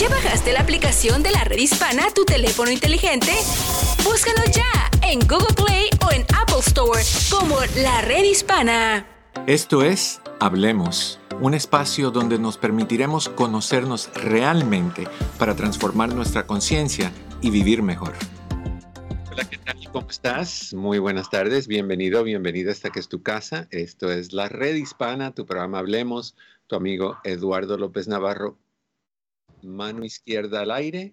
¿Ya bajaste la aplicación de la red hispana a tu teléfono inteligente? Búscanos ya en Google Play o en Apple Store como la red hispana. Esto es Hablemos, un espacio donde nos permitiremos conocernos realmente para transformar nuestra conciencia y vivir mejor. Hola, ¿qué tal? ¿Cómo estás? Muy buenas tardes, bienvenido, bienvenida hasta que es tu casa. Esto es la red hispana, tu programa Hablemos, tu amigo Eduardo López Navarro mano izquierda al aire,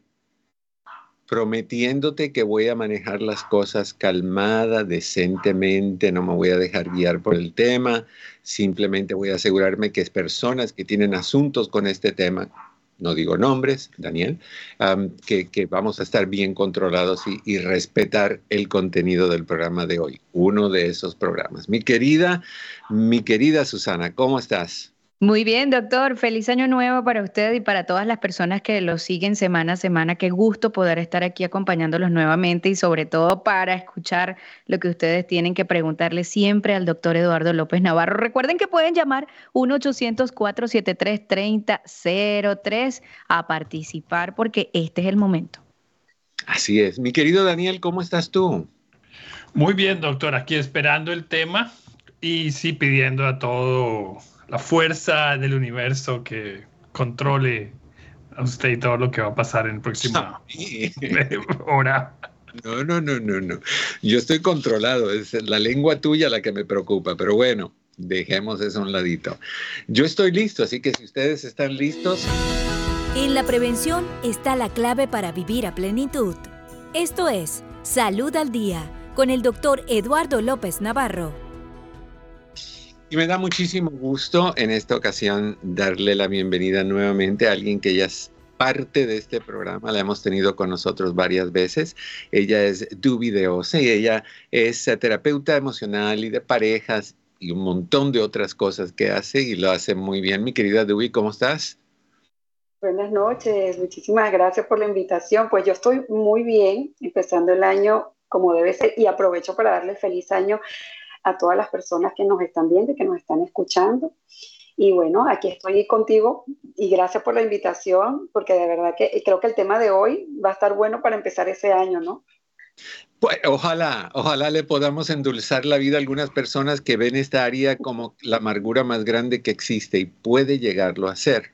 prometiéndote que voy a manejar las cosas calmada, decentemente, no me voy a dejar guiar por el tema, simplemente voy a asegurarme que es personas que tienen asuntos con este tema, no digo nombres, Daniel, que, vamos a estar bien controlados y respetar el contenido del programa de hoy, uno de esos programas. Mi querida, mi querida Susana, ¿cómo estás? Muy bien, doctor. Feliz año nuevo para usted y para todas las personas que lo siguen semana a semana. Qué gusto poder estar aquí acompañándolos nuevamente y sobre todo para escuchar lo que ustedes tienen que preguntarle siempre al doctor Eduardo López Navarro. Recuerden que pueden llamar 1-800-473-3003 a participar porque este es el momento. Así es. Mi querido Daniel, ¿cómo estás tú? Muy bien, doctor. Aquí esperando el tema y sí pidiendo a todo la fuerza del universo que controle a usted y todo lo que va a pasar en el próximo hora. No, no, no, no, no. Yo estoy controlado, es la lengua tuya la que me preocupa, pero bueno, dejemos eso a un ladito. Yo estoy listo, así que si ustedes están listos... En la prevención está la clave para vivir a plenitud. Esto es Salud al Día con el doctor Eduardo López Navarro. Y me da muchísimo gusto en esta ocasión darle la bienvenida nuevamente a alguien que ya es parte de este programa, la hemos tenido con nosotros varias veces. Ella es Dubi de Ose y ella es terapeuta emocional y de parejas y un montón de otras cosas que hace y lo hace muy bien. Mi querida Dubi, ¿cómo estás? Buenas noches, muchísimas gracias por la invitación. Pues yo estoy muy bien, empezando el año como debe ser y aprovecho para darle feliz año a todas las personas que nos están viendo y que nos están escuchando. Y bueno, aquí estoy contigo y gracias por la invitación, porque de verdad que creo que el tema de hoy va a estar bueno para empezar ese año, ¿no? Pues ojalá, ojalá le podamos endulzar la vida a algunas personas que ven esta área como la amargura más grande que existe y puede llegarlo a ser.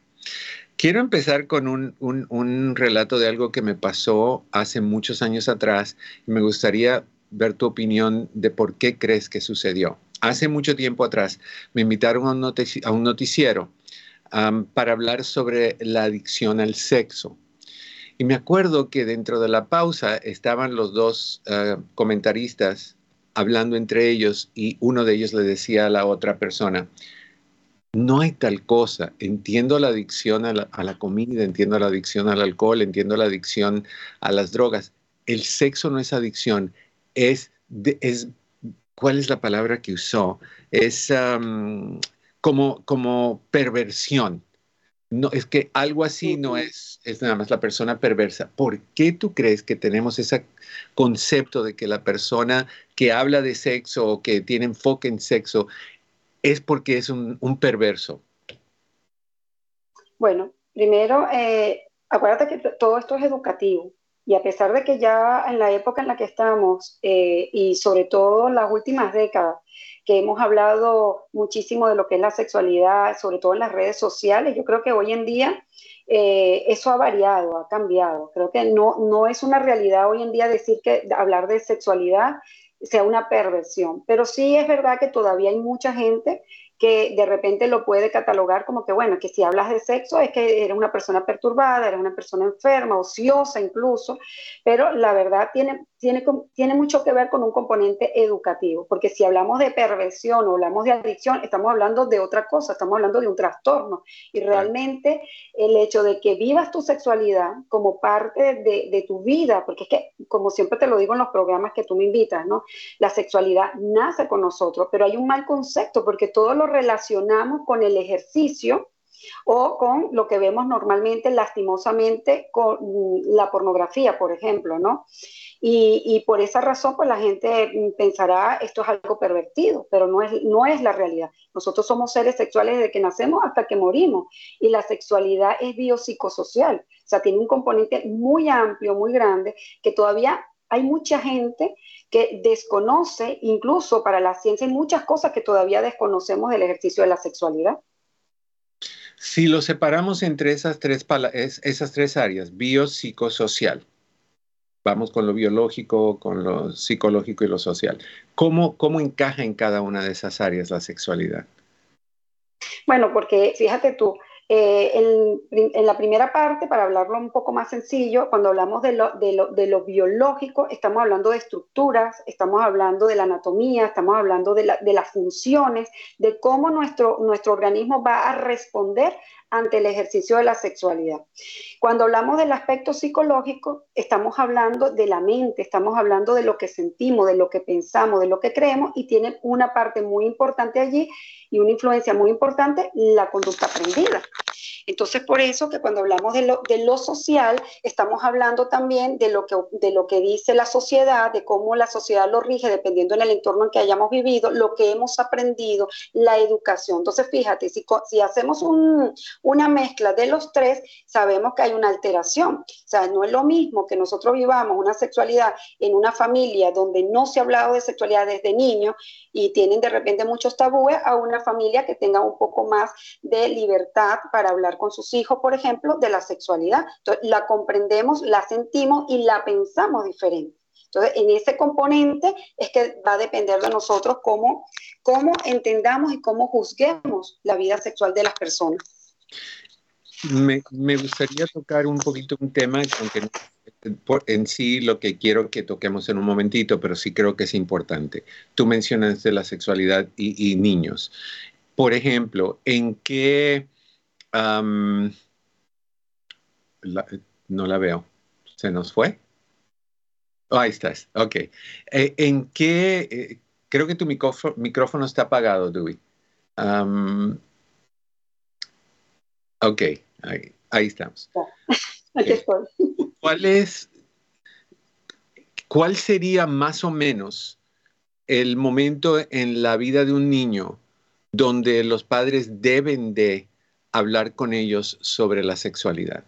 Quiero empezar con un, un, relato de algo que me pasó hace muchos años atrás me gustaría ver tu opinión de por qué crees que sucedió. Hace mucho tiempo atrás me invitaron a un, noticiero para hablar sobre la adicción al sexo. Y me acuerdo que dentro de la pausa estaban los dos ah, comentaristas hablando entre ellos y uno de ellos le decía a la otra persona, no hay tal cosa. Entiendo la adicción a la, comida, entiendo la adicción al alcohol, entiendo la adicción a las drogas. El sexo no es adicción, es, es ¿cuál es la palabra que usó? Es como, como perversión. No, es que algo así no es, es nada más la persona perversa. ¿Por qué tú crees que tenemos ese concepto de que la persona que habla de sexo o que tiene enfoque en sexo es porque es un, perverso? Bueno, primero, eh, acuérdate que todo esto es educativo. Y a pesar de que ya en la época en la que estamos, eh, y sobre todo en las últimas décadas, que hemos hablado muchísimo de lo que es la sexualidad, sobre todo en las redes sociales, yo creo que hoy en día eh, eso ha variado, ha cambiado. Creo que no, no es una realidad hoy en día decir que hablar de sexualidad sea una perversión, pero sí es verdad que todavía hay mucha gente que de repente lo puede catalogar como que, bueno, que si hablas de sexo es que eres una persona perturbada, eres una persona enferma, ociosa incluso, pero la verdad tiene, tiene, tiene mucho que ver con un componente educativo, porque si hablamos de perversión o hablamos de adicción, estamos hablando de otra cosa, estamos hablando de un trastorno. Y realmente el hecho de que vivas tu sexualidad como parte de, de tu vida, porque es que, como siempre te lo digo en los programas que tú me invitas, ¿no? La sexualidad nace con nosotros, pero hay un mal concepto, porque todo lo relacionamos con el ejercicio o con lo que vemos normalmente, lastimosamente, con la pornografía, por ejemplo, ¿no? Y, por esa razón, pues la gente pensará esto es algo pervertido, pero no es, no es la realidad. Nosotros somos seres sexuales desde que nacemos hasta que morimos y la sexualidad es biopsicosocial, o sea, tiene un componente muy amplio, muy grande, que todavía hay mucha gente que desconoce, incluso para la ciencia, hay muchas cosas que todavía desconocemos del ejercicio de la sexualidad. Si lo separamos entre esas tres, esas tres áreas, biopsicosocial, vamos con lo biológico, con lo psicológico y lo social. ¿Cómo, cómo encaja en cada una de esas áreas la sexualidad? Bueno, porque fíjate tú, eh, en, la primera parte, para hablarlo un poco más sencillo, cuando hablamos de lo, biológico, estamos hablando de estructuras, estamos hablando de la anatomía, estamos hablando de, de las funciones, de cómo nuestro, nuestro organismo va a responder ante el ejercicio de la sexualidad. Cuando hablamos del aspecto psicológico, estamos hablando de la mente, estamos hablando de lo que sentimos, de lo que pensamos, de lo que creemos y tiene una parte muy importante allí y una influencia muy importante, la conducta aprendida. Entonces, por eso que cuando hablamos de lo, de lo social, estamos hablando también de lo, que, de lo que dice la sociedad, de cómo la sociedad lo rige, dependiendo en el entorno en que hayamos vivido, lo que hemos aprendido, la educación. Entonces, fíjate, si, si hacemos una mezcla de los tres, sabemos que hay una alteración. O sea, no es lo mismo que nosotros vivamos una sexualidad en una familia donde no se ha hablado de sexualidad desde niño y tienen de repente muchos tabúes a una familia que tenga un poco más de libertad para hablar con sus hijos, por ejemplo, de la sexualidad. Entonces, la comprendemos, la sentimos y la pensamos diferente. Entonces, en ese componente es que va a depender de nosotros cómo, cómo entendamos y cómo juzguemos la vida sexual de las personas. Me, me gustaría tocar un poquito un tema, aunque en sí lo que quiero que toquemos en un momentito, pero sí creo que es importante. Tú mencionaste la sexualidad y, y niños. Por ejemplo, ¿en qué no la veo. ¿Se nos fue? Oh, ahí estás. Ok. Eh, ¿En qué? Eh, creo que tu micrófono, está apagado, Dewey. ok, ahí, estamos. ¿Cuál es? ¿Cuál sería más o menos el momento en la vida de un niño donde los padres deben de hablar con ellos sobre la sexualidad?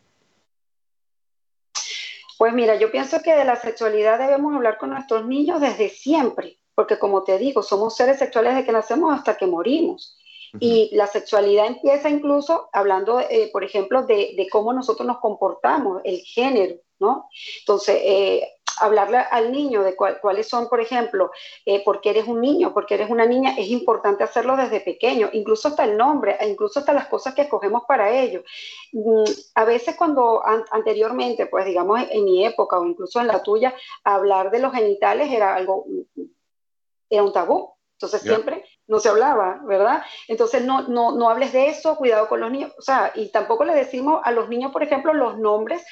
Pues mira, yo pienso que de la sexualidad debemos hablar con nuestros niños desde siempre, porque como te digo, somos seres sexuales desde que nacemos hasta que morimos. Y la sexualidad empieza incluso hablando, eh, por ejemplo, de, cómo nosotros nos comportamos, el género, ¿no? Entonces, eh, hablarle al niño de cuáles son, por ejemplo, eh, porque eres un niño, porque eres una niña, es importante hacerlo desde pequeño, incluso hasta el nombre, e incluso hasta las cosas que escogemos para ello. Mm, a veces cuando anteriormente, pues digamos en mi época o incluso en la tuya, hablar de los genitales era algo, era un tabú. Entonces siempre no se hablaba, ¿verdad? Entonces no, no, no hables de eso, cuidado con los niños, o sea, y tampoco le decimos a los niños, por ejemplo, los nombres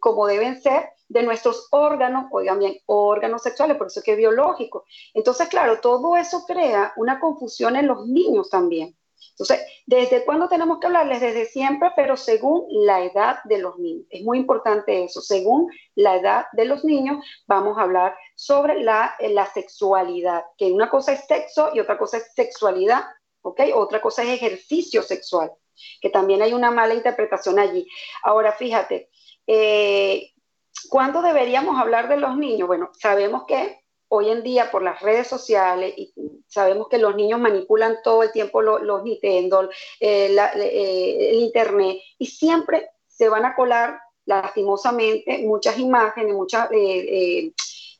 como deben ser de nuestros órganos, oigan bien, órganos sexuales, por eso que es biológico. Entonces, claro, todo eso crea una confusión en los niños también. Entonces, ¿desde cuándo tenemos que hablarles? Desde siempre, pero según la edad de los niños. Es muy importante eso. Según la edad de los niños, vamos a hablar sobre la, la sexualidad, que una cosa es sexo y otra cosa es sexualidad, ¿ok? Otra cosa es ejercicio sexual, que también hay una mala interpretación allí. Ahora, fíjate, eh, ¿Cuándo deberíamos hablar de los niños? Bueno, sabemos que hoy en día por las redes sociales y sabemos que los niños manipulan todo el tiempo los, Nintendo, eh, eh, el Internet y siempre se van a colar lastimosamente muchas imágenes, muchas, eh,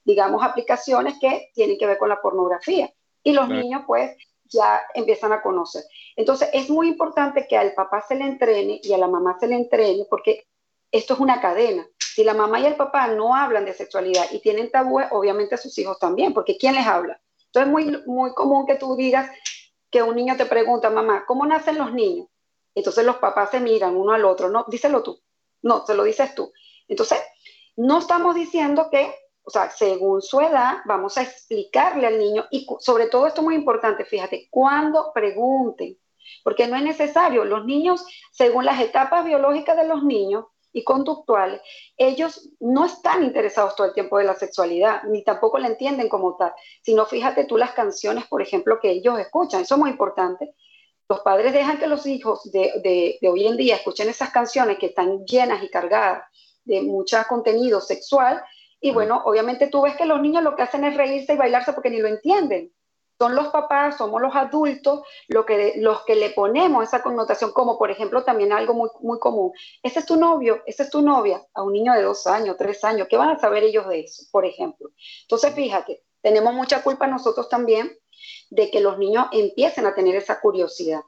digamos, aplicaciones que tienen que ver con la pornografía. Y los niños pues ya empiezan a conocer. Entonces es muy importante que al papá se le entrene y a la mamá se le entrene porque esto es una cadena. Si la mamá y el papá no hablan de sexualidad y tienen tabú, obviamente sus hijos también, porque ¿quién les habla? Entonces es muy, muy común que tú digas que un niño te pregunta, mamá, ¿cómo nacen los niños? Entonces los papás se miran uno al otro, no, díselo tú, no, te lo dices tú. Entonces, no estamos diciendo que, o sea, según su edad, vamos a explicarle al niño, y sobre todo esto es muy importante, fíjate, cuando pregunten, porque no es necesario. Los niños, según las etapas biológicas de los niños y conductuales, ellos no están interesados todo el tiempo de la sexualidad, ni tampoco la entienden como tal, sino fíjate tú las canciones, por ejemplo, que ellos escuchan, eso es muy importante. Los padres dejan que los hijos de, de hoy en día escuchen esas canciones que están llenas y cargadas de mucho contenido sexual, y bueno, obviamente tú ves que los niños lo que hacen es reírse y bailarse porque ni lo entienden. Son los papás, somos los adultos lo que, los que le ponemos esa connotación, como por ejemplo también algo muy, muy común. Ese es tu novio, esa es tu novia, a un niño de dos años, tres años. ¿Qué van a saber ellos de eso, por ejemplo? Entonces, fíjate, tenemos mucha culpa nosotros también de que los niños empiecen a tener esa curiosidad.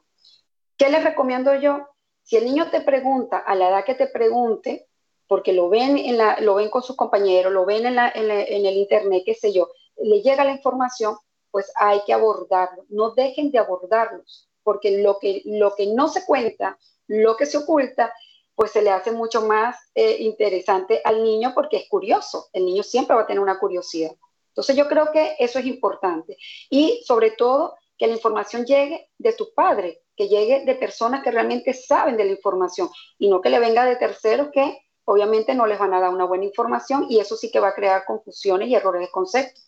¿Qué les recomiendo yo? Si el niño te pregunta a la edad que te pregunte, porque lo ven, en la, lo ven con sus compañeros, lo ven en, en, el internet, qué sé yo, le llega la información, pues hay que abordarlo. No dejen de abordarlos, porque lo que, lo que no se cuenta, lo que se oculta, pues se le hace mucho más eh, interesante al niño porque es curioso. El niño siempre va a tener una curiosidad. Entonces yo creo que eso es importante. Y sobre todo que la información llegue de tus padres, que llegue de personas que realmente saben de la información y no que le venga de terceros que obviamente no les van a dar una buena información y eso sí que va a crear confusiones y errores de concepto.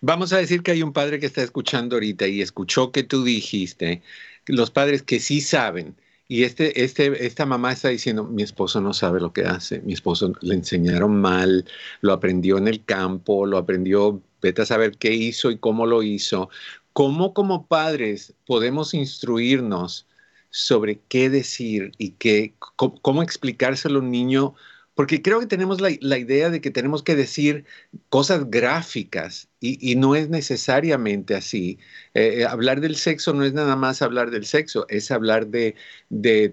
Vamos a decir que hay un padre que está escuchando ahorita y escuchó que tú dijiste, los padres que sí saben, y este, este, esta mamá está diciendo, mi esposo no sabe lo que hace, mi esposo le enseñaron mal, lo aprendió en el campo, lo aprendió, vete a saber qué hizo y cómo lo hizo. ¿Cómo como padres podemos instruirnos sobre qué decir y qué, cómo, explicárselo a un niño, porque creo que tenemos la, idea de que tenemos que decir cosas gráficas y, no es necesariamente así. Eh, eh, hablar del sexo no es nada más hablar del sexo, es hablar de,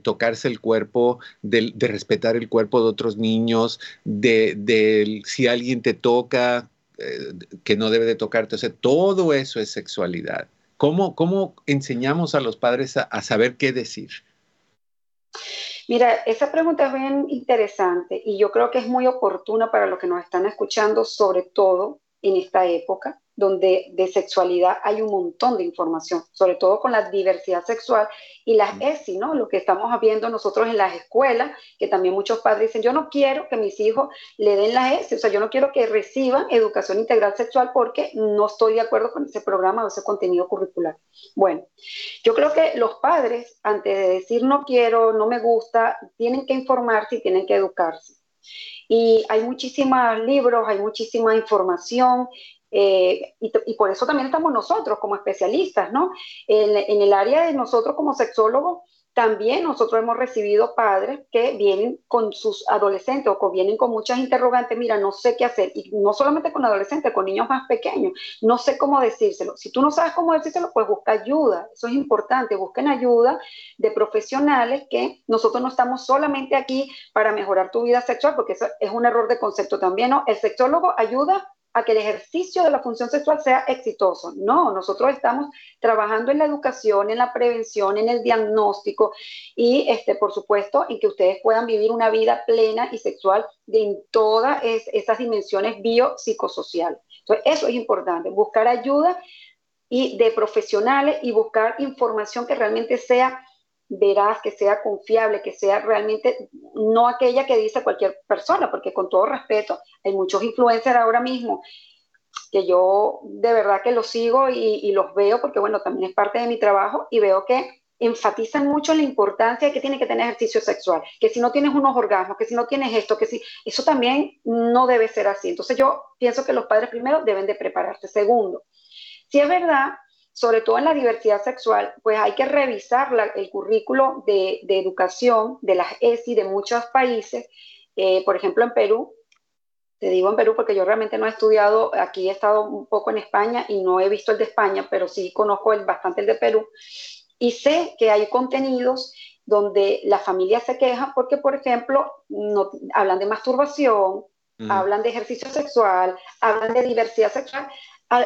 tocarse el cuerpo, de, respetar el cuerpo de otros niños, de, si alguien te toca, eh, que no debe de tocarte. O sea, todo eso es sexualidad. ¿Cómo, enseñamos a los padres a saber qué decir? Mira, esa pregunta es bien interesante y yo creo que es muy oportuna para los que nos están escuchando, sobre todo en esta época, donde de sexualidad hay un montón de información, sobre todo con la diversidad sexual y las ESI, ¿no? Lo que estamos viendo nosotros en las escuelas, que también muchos padres dicen, yo no quiero que mis hijos le den las ESI, o sea, yo no quiero que reciban educación integral sexual porque no estoy de acuerdo con ese programa o ese contenido curricular. Bueno, yo creo que los padres, antes de decir no quiero, no me gusta, tienen que informarse y tienen que educarse. Y hay muchísimos libros, hay muchísima información eh, y, por eso también estamos nosotros como especialistas, ¿no? En, en, el área de nosotros como sexólogos, también nosotros hemos recibido padres que vienen con sus adolescentes o que vienen con muchas interrogantes, mira, no sé qué hacer, y no solamente con adolescentes, con niños más pequeños, no sé cómo decírselo. Si tú no sabes cómo decírselo, pues busca ayuda, eso es importante, busquen ayuda de profesionales que nosotros no estamos solamente aquí para mejorar tu vida sexual, porque eso es un error de concepto también, ¿no? El sexólogo ayuda a que el ejercicio de la función sexual sea exitoso. No, nosotros estamos trabajando en la educación, en la prevención, en el diagnóstico y, este, por supuesto, en que ustedes puedan vivir una vida plena y sexual en todas esas dimensiones biopsicosociales. Entonces, eso es importante, buscar ayuda y de profesionales y buscar información que realmente sea veraz, que sea confiable, que sea realmente no aquella que dice cualquier persona, porque con todo respeto, hay muchos influencers ahora mismo que yo de verdad que los sigo y, los veo porque, bueno, también es parte de mi trabajo y veo que enfatizan mucho la importancia que tiene que tener ejercicio sexual, que si no tienes unos orgasmos, que si no tienes esto, que si eso también no debe ser así. Entonces yo pienso que los padres primero deben de prepararse. Segundo, si es verdad sobre todo en la diversidad sexual, pues hay que revisar el currículo de, educación de las ESI de muchos países. Eh, por ejemplo, en Perú, te digo en Perú porque yo realmente no he estudiado, aquí he estado un poco en España y no he visto el de España, pero sí conozco el, bastante el de Perú. Y sé que hay contenidos donde las familias se quejan porque, por ejemplo, no, hablan de masturbación, mm. hablan de ejercicio sexual, hablan de diversidad sexual,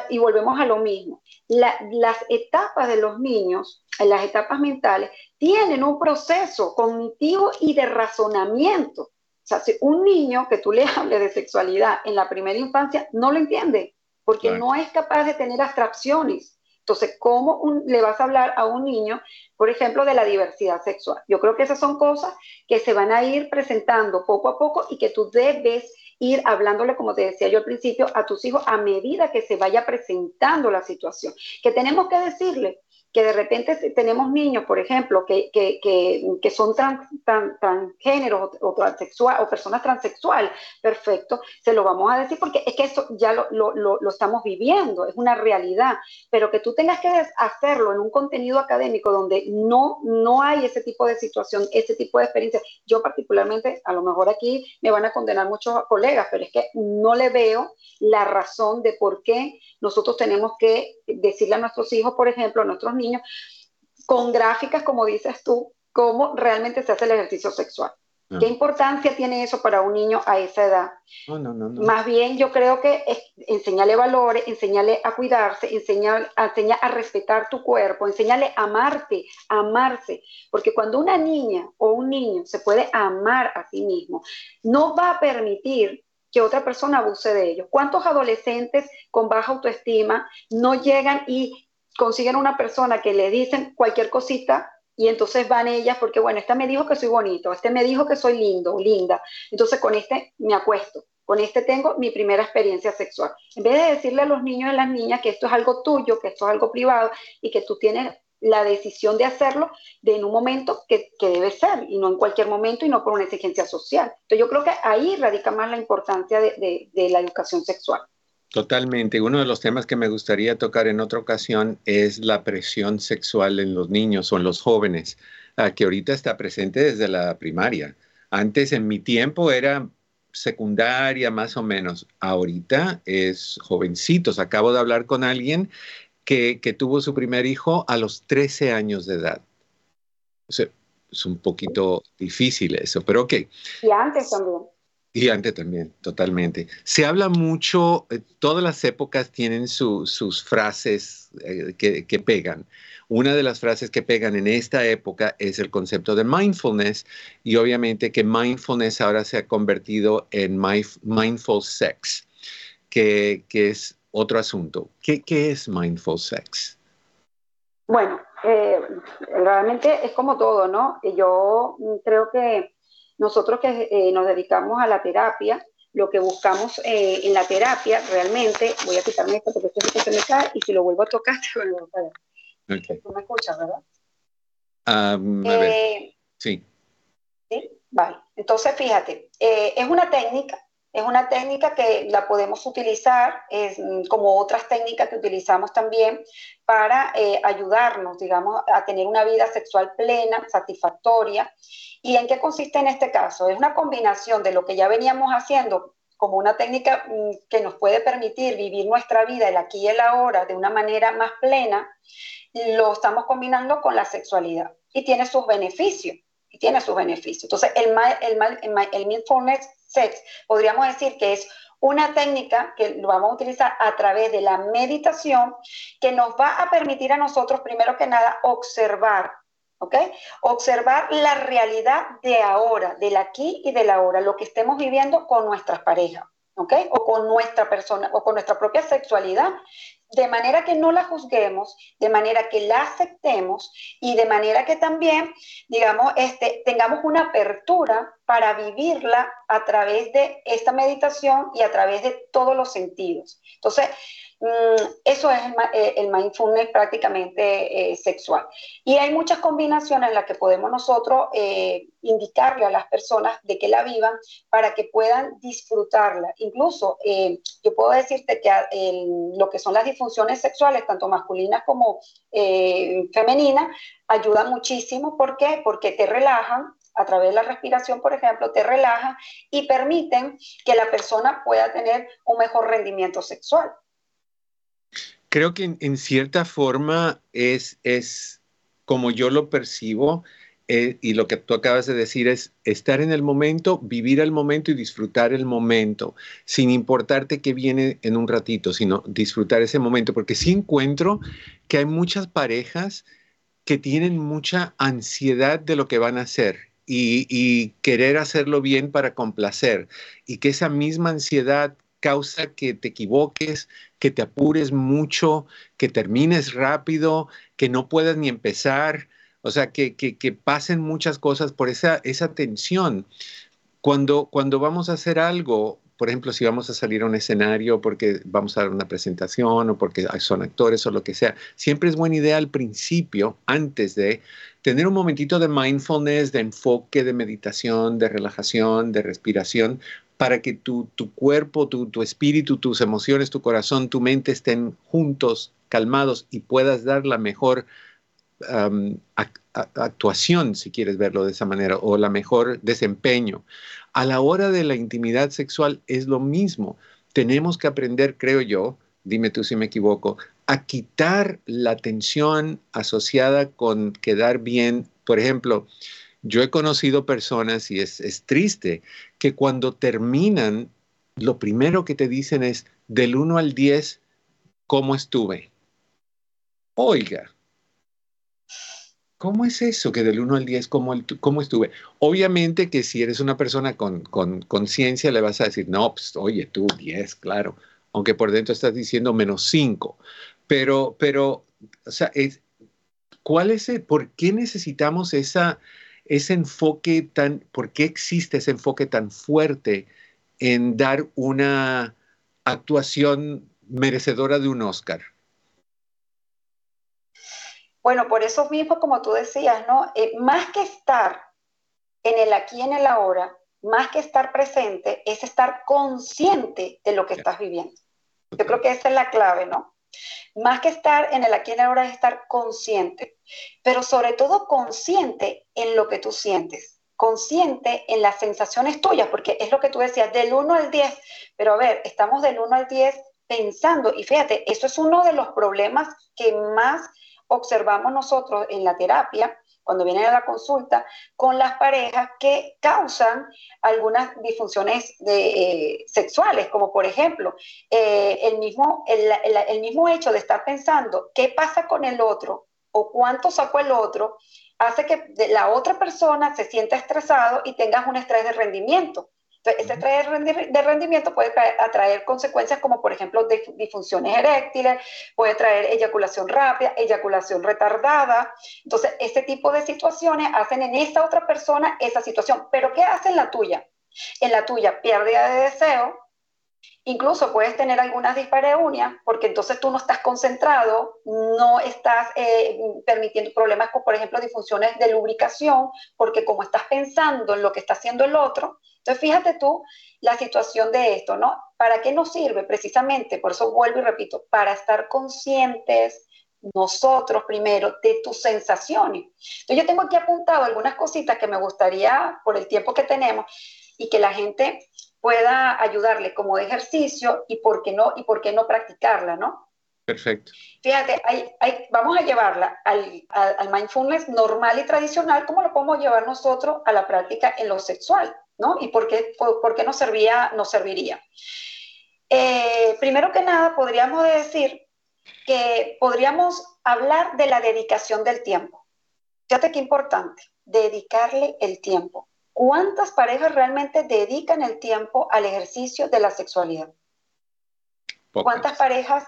y volvemos a lo mismo. las etapas de los niños, las etapas mentales, tienen un proceso cognitivo y de razonamiento. O sea, si un niño que tú le hables de sexualidad en la primera infancia, no lo entiende, porque no es capaz de tener abstracciones. Entonces, ¿cómo le vas a hablar a un niño, por ejemplo, de la diversidad sexual? Yo creo que esas son cosas que se van a ir presentando poco a poco y que tú debes ir hablándole, como te decía yo al principio, a tus hijos a medida que se vaya presentando la situación. Que tenemos que decirle, que de repente tenemos niños, por ejemplo, que, que, que, son trans, transgéneros o, transexual, o personas transexuales, perfecto, se lo vamos a decir porque es que eso ya lo, lo, lo, estamos viviendo, es una realidad, pero que tú tengas que hacerlo en un contenido académico donde no, no hay ese tipo de situación, ese tipo de experiencia. Yo particularmente, a lo mejor aquí me van a condenar muchos colegas, pero es que no le veo la razón de por qué nosotros tenemos que decirle a nuestros hijos, por ejemplo, a nuestros niños, con gráficas, como dices tú, cómo realmente se hace el ejercicio sexual. Ah. ¿Qué importancia tiene eso para un niño a esa edad? Más bien yo creo que enseñarle valores, enseñarle a cuidarse, enseñar, enseñar a respetar tu cuerpo, enseñarle a amarte, a amarse. Porque cuando una niña o un niño se puede amar a sí mismo, no va a permitir que otra persona abuse de ellos. ¿Cuántos adolescentes con baja autoestima no llegan y consiguen una persona que le dicen cualquier cosita y entonces van ellas porque, bueno, esta me dijo que soy bonito, este me dijo que soy lindo, linda, entonces con este me acuesto, con este tengo mi primera experiencia sexual. En vez de decirle a los niños y a las niñas que esto es algo tuyo, que esto es algo privado y que tú tienes la decisión de hacerlo de en un momento que, debe ser y no en cualquier momento y no por una exigencia social. Entonces yo creo que ahí radica más la importancia de, la educación sexual. Totalmente. Uno de los temas que me gustaría tocar en otra ocasión es la presión sexual en los niños o en los jóvenes, ah, que ahorita está presente desde la primaria. Antes, en mi tiempo, era secundaria más o menos. Ahorita es jovencitos. Acabo de hablar con alguien que, tuvo su primer hijo a los 13 años de edad. es un poquito difícil eso, pero ok. Y antes también. Y antes también, totalmente. Se habla mucho, eh, todas las épocas tienen sus frases eh, que, que, pegan. Una de las frases que pegan en esta época es el concepto de mindfulness y obviamente que mindfulness ahora se ha convertido en mindful sex, que, que es otro asunto. ¿Qué, es mindful sex? Bueno, eh, realmente es como todo, ¿no? Yo creo que nosotros que eh, nos dedicamos a la terapia, lo que buscamos eh, en la terapia realmente, voy a quitarme esto porque esto se me cae y si lo vuelvo a tocar te vuelvo a caer. Okay. Tú me escuchas, ¿verdad? Um, a ver. Sí. Sí, vale. Entonces, fíjate, es una técnica es una técnica que la podemos utilizar mm, como otras técnicas que utilizamos también para eh, ayudarnos, digamos, a tener una vida sexual plena, satisfactoria. ¿Y en qué consiste en este caso? Es una combinación de lo que ya veníamos haciendo como una técnica mm, que nos puede permitir vivir nuestra vida el aquí y el ahora de una manera más plena, lo estamos combinando con la sexualidad y tiene sus beneficios. Y tiene sus beneficios. Entonces, el, el, el mindfulness Podríamos decir que es una técnica que lo vamos a utilizar a través de la meditación que nos va a permitir a nosotros, primero que nada, observar, ¿ok? Observar la realidad de ahora, del aquí y del ahora, lo que estemos viviendo con nuestras parejas. ¿ok? O con nuestra persona, o con nuestra propia sexualidad, de manera que no la juzguemos, de manera que la aceptemos y de manera que también, digamos, este, tengamos una apertura para vivirla a través de esta meditación y a través de todos los sentidos. Entonces, Mm, eso es eh, el, mindfulness prácticamente eh, sexual. Y hay muchas combinaciones en las que podemos nosotros eh, indicarle a las personas de que la vivan para que puedan disfrutarla. Incluso yo puedo decirte que lo que son las disfunciones sexuales, tanto masculinas como femeninas, ayudan muchísimo. ¿Por qué? Porque te relajan, a través de la respiración, por ejemplo, te relajan y permiten que la persona pueda tener un mejor rendimiento sexual. Creo que en, cierta forma es, es como yo lo percibo eh, y lo que tú acabas de decir es estar en el momento, vivir el momento y disfrutar el momento, sin importarte qué viene en un ratito, sino disfrutar ese momento, porque sí encuentro que hay muchas parejas que tienen mucha ansiedad de lo que van a hacer y, querer hacerlo bien para complacer y que esa misma ansiedad causa que te equivoques, que te apures mucho, que termines rápido, que no puedas ni empezar, o sea, que, que, pasen muchas cosas por esa, esa tensión. Cuando, cuando vamos a hacer algo, por ejemplo, si vamos a salir a un escenario porque vamos a dar una presentación o porque son actores o lo que sea, siempre es buena idea al principio, antes de tener un momentito de mindfulness, de enfoque, de meditación, de relajación, de respiración, para que tu, tu cuerpo, tu, tu, espíritu, tus emociones, tu corazón, tu mente estén juntos, calmados y puedas dar la mejor actuación, si quieres verlo de esa manera, o la mejor desempeño. A la hora de la intimidad sexual es lo mismo. Tenemos que aprender, creo yo, dime tú si me equivoco, a quitar la tensión asociada con quedar bien. Por ejemplo, yo he conocido personas, y es, triste, que cuando terminan, lo primero que te dicen es, del 1 al 10, ¿cómo estuve? Oiga, ¿Cómo es eso que del 1 al 10, cómo, estuve? Obviamente que si eres una persona con conciencia le vas a decir, no, pues oye, tú 10, claro, aunque por dentro estás diciendo menos 5. Pero, pero, o sea, es, ¿cuál es el, por qué necesitamos ese enfoque tan, por qué existe ese enfoque tan fuerte en dar una actuación merecedora de un Oscar? Bueno, por eso mismo, como tú decías, ¿no? Eh, más que estar en el aquí y en el ahora, más que estar presente, es estar consciente de lo que estás viviendo. Yo creo que esa es la clave, ¿no? Más que estar en el aquí y en el ahora es estar consciente, pero sobre todo consciente en lo que tú sientes, consciente en las sensaciones tuyas, porque es lo que tú decías, del 1 al 10, pero a ver, estamos del 1 al 10 pensando, y fíjate, eso es uno de los problemas que más observamos nosotros en la terapia, cuando vienen a la consulta, con las parejas que causan algunas disfunciones eh, sexuales, como por ejemplo, eh, el, mismo, el, mismo hecho de estar pensando qué pasa con el otro o cuánto sacó el otro, hace que la otra persona se sienta estresado y tengas un estrés de rendimiento. Entonces, ese estrés de rendimiento puede atraer consecuencias como, por ejemplo, disfunciones eréctiles, puede traer eyaculación rápida, eyaculación retardada. Entonces, este tipo de situaciones hacen en esa otra persona esa situación. Pero, ¿qué hace en la tuya? En la tuya, pérdida de deseo, Incluso puedes tener algunas dispareunias porque entonces tú no estás concentrado, no estás eh, permitiendo problemas como, por ejemplo, disfunciones de lubricación, porque como estás pensando en lo que está haciendo el otro, entonces fíjate tú la situación de esto, ¿no? ¿Para qué nos sirve? Precisamente, por eso vuelvo y repito, para estar conscientes nosotros primero de tus sensaciones. Entonces yo tengo aquí apuntado algunas cositas que me gustaría, por el tiempo que tenemos, y que la gente pueda ayudarle como ejercicio y por qué no, y por qué no practicarla, ¿no? Perfecto. Fíjate, vamos a llevarla al, al, mindfulness normal y tradicional, como lo podemos llevar nosotros a la práctica en lo sexual, ¿no? Y por qué, por, qué nos, servía, nos serviría. Eh, primero que nada, podríamos decir que podríamos hablar de la dedicación del tiempo. Fíjate qué importante, dedicarle el tiempo. ¿Cuántas parejas realmente dedican el tiempo al ejercicio de la sexualidad? ¿Cuántas parejas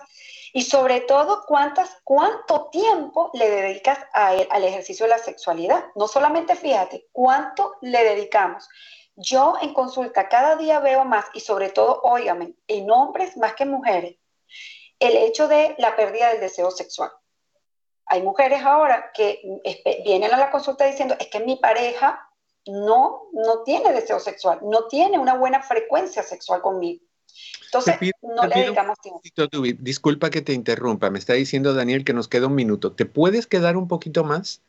y sobre todo cuántas, cuánto tiempo le dedicas al ejercicio de la sexualidad? No solamente fíjate, cuánto le dedicamos. Yo en consulta cada día veo más y sobre todo, óigame, en hombres más que en mujeres, el hecho de la pérdida del deseo sexual. Hay mujeres ahora que vienen a la consulta diciendo, es que mi pareja no, no tiene deseo sexual, no tiene una buena frecuencia sexual conmigo. Entonces, no le dedicamos tiempo. Disculpa que te interrumpa, me está diciendo Daniel que nos queda un minuto. ¿Te puedes quedar un poquito más?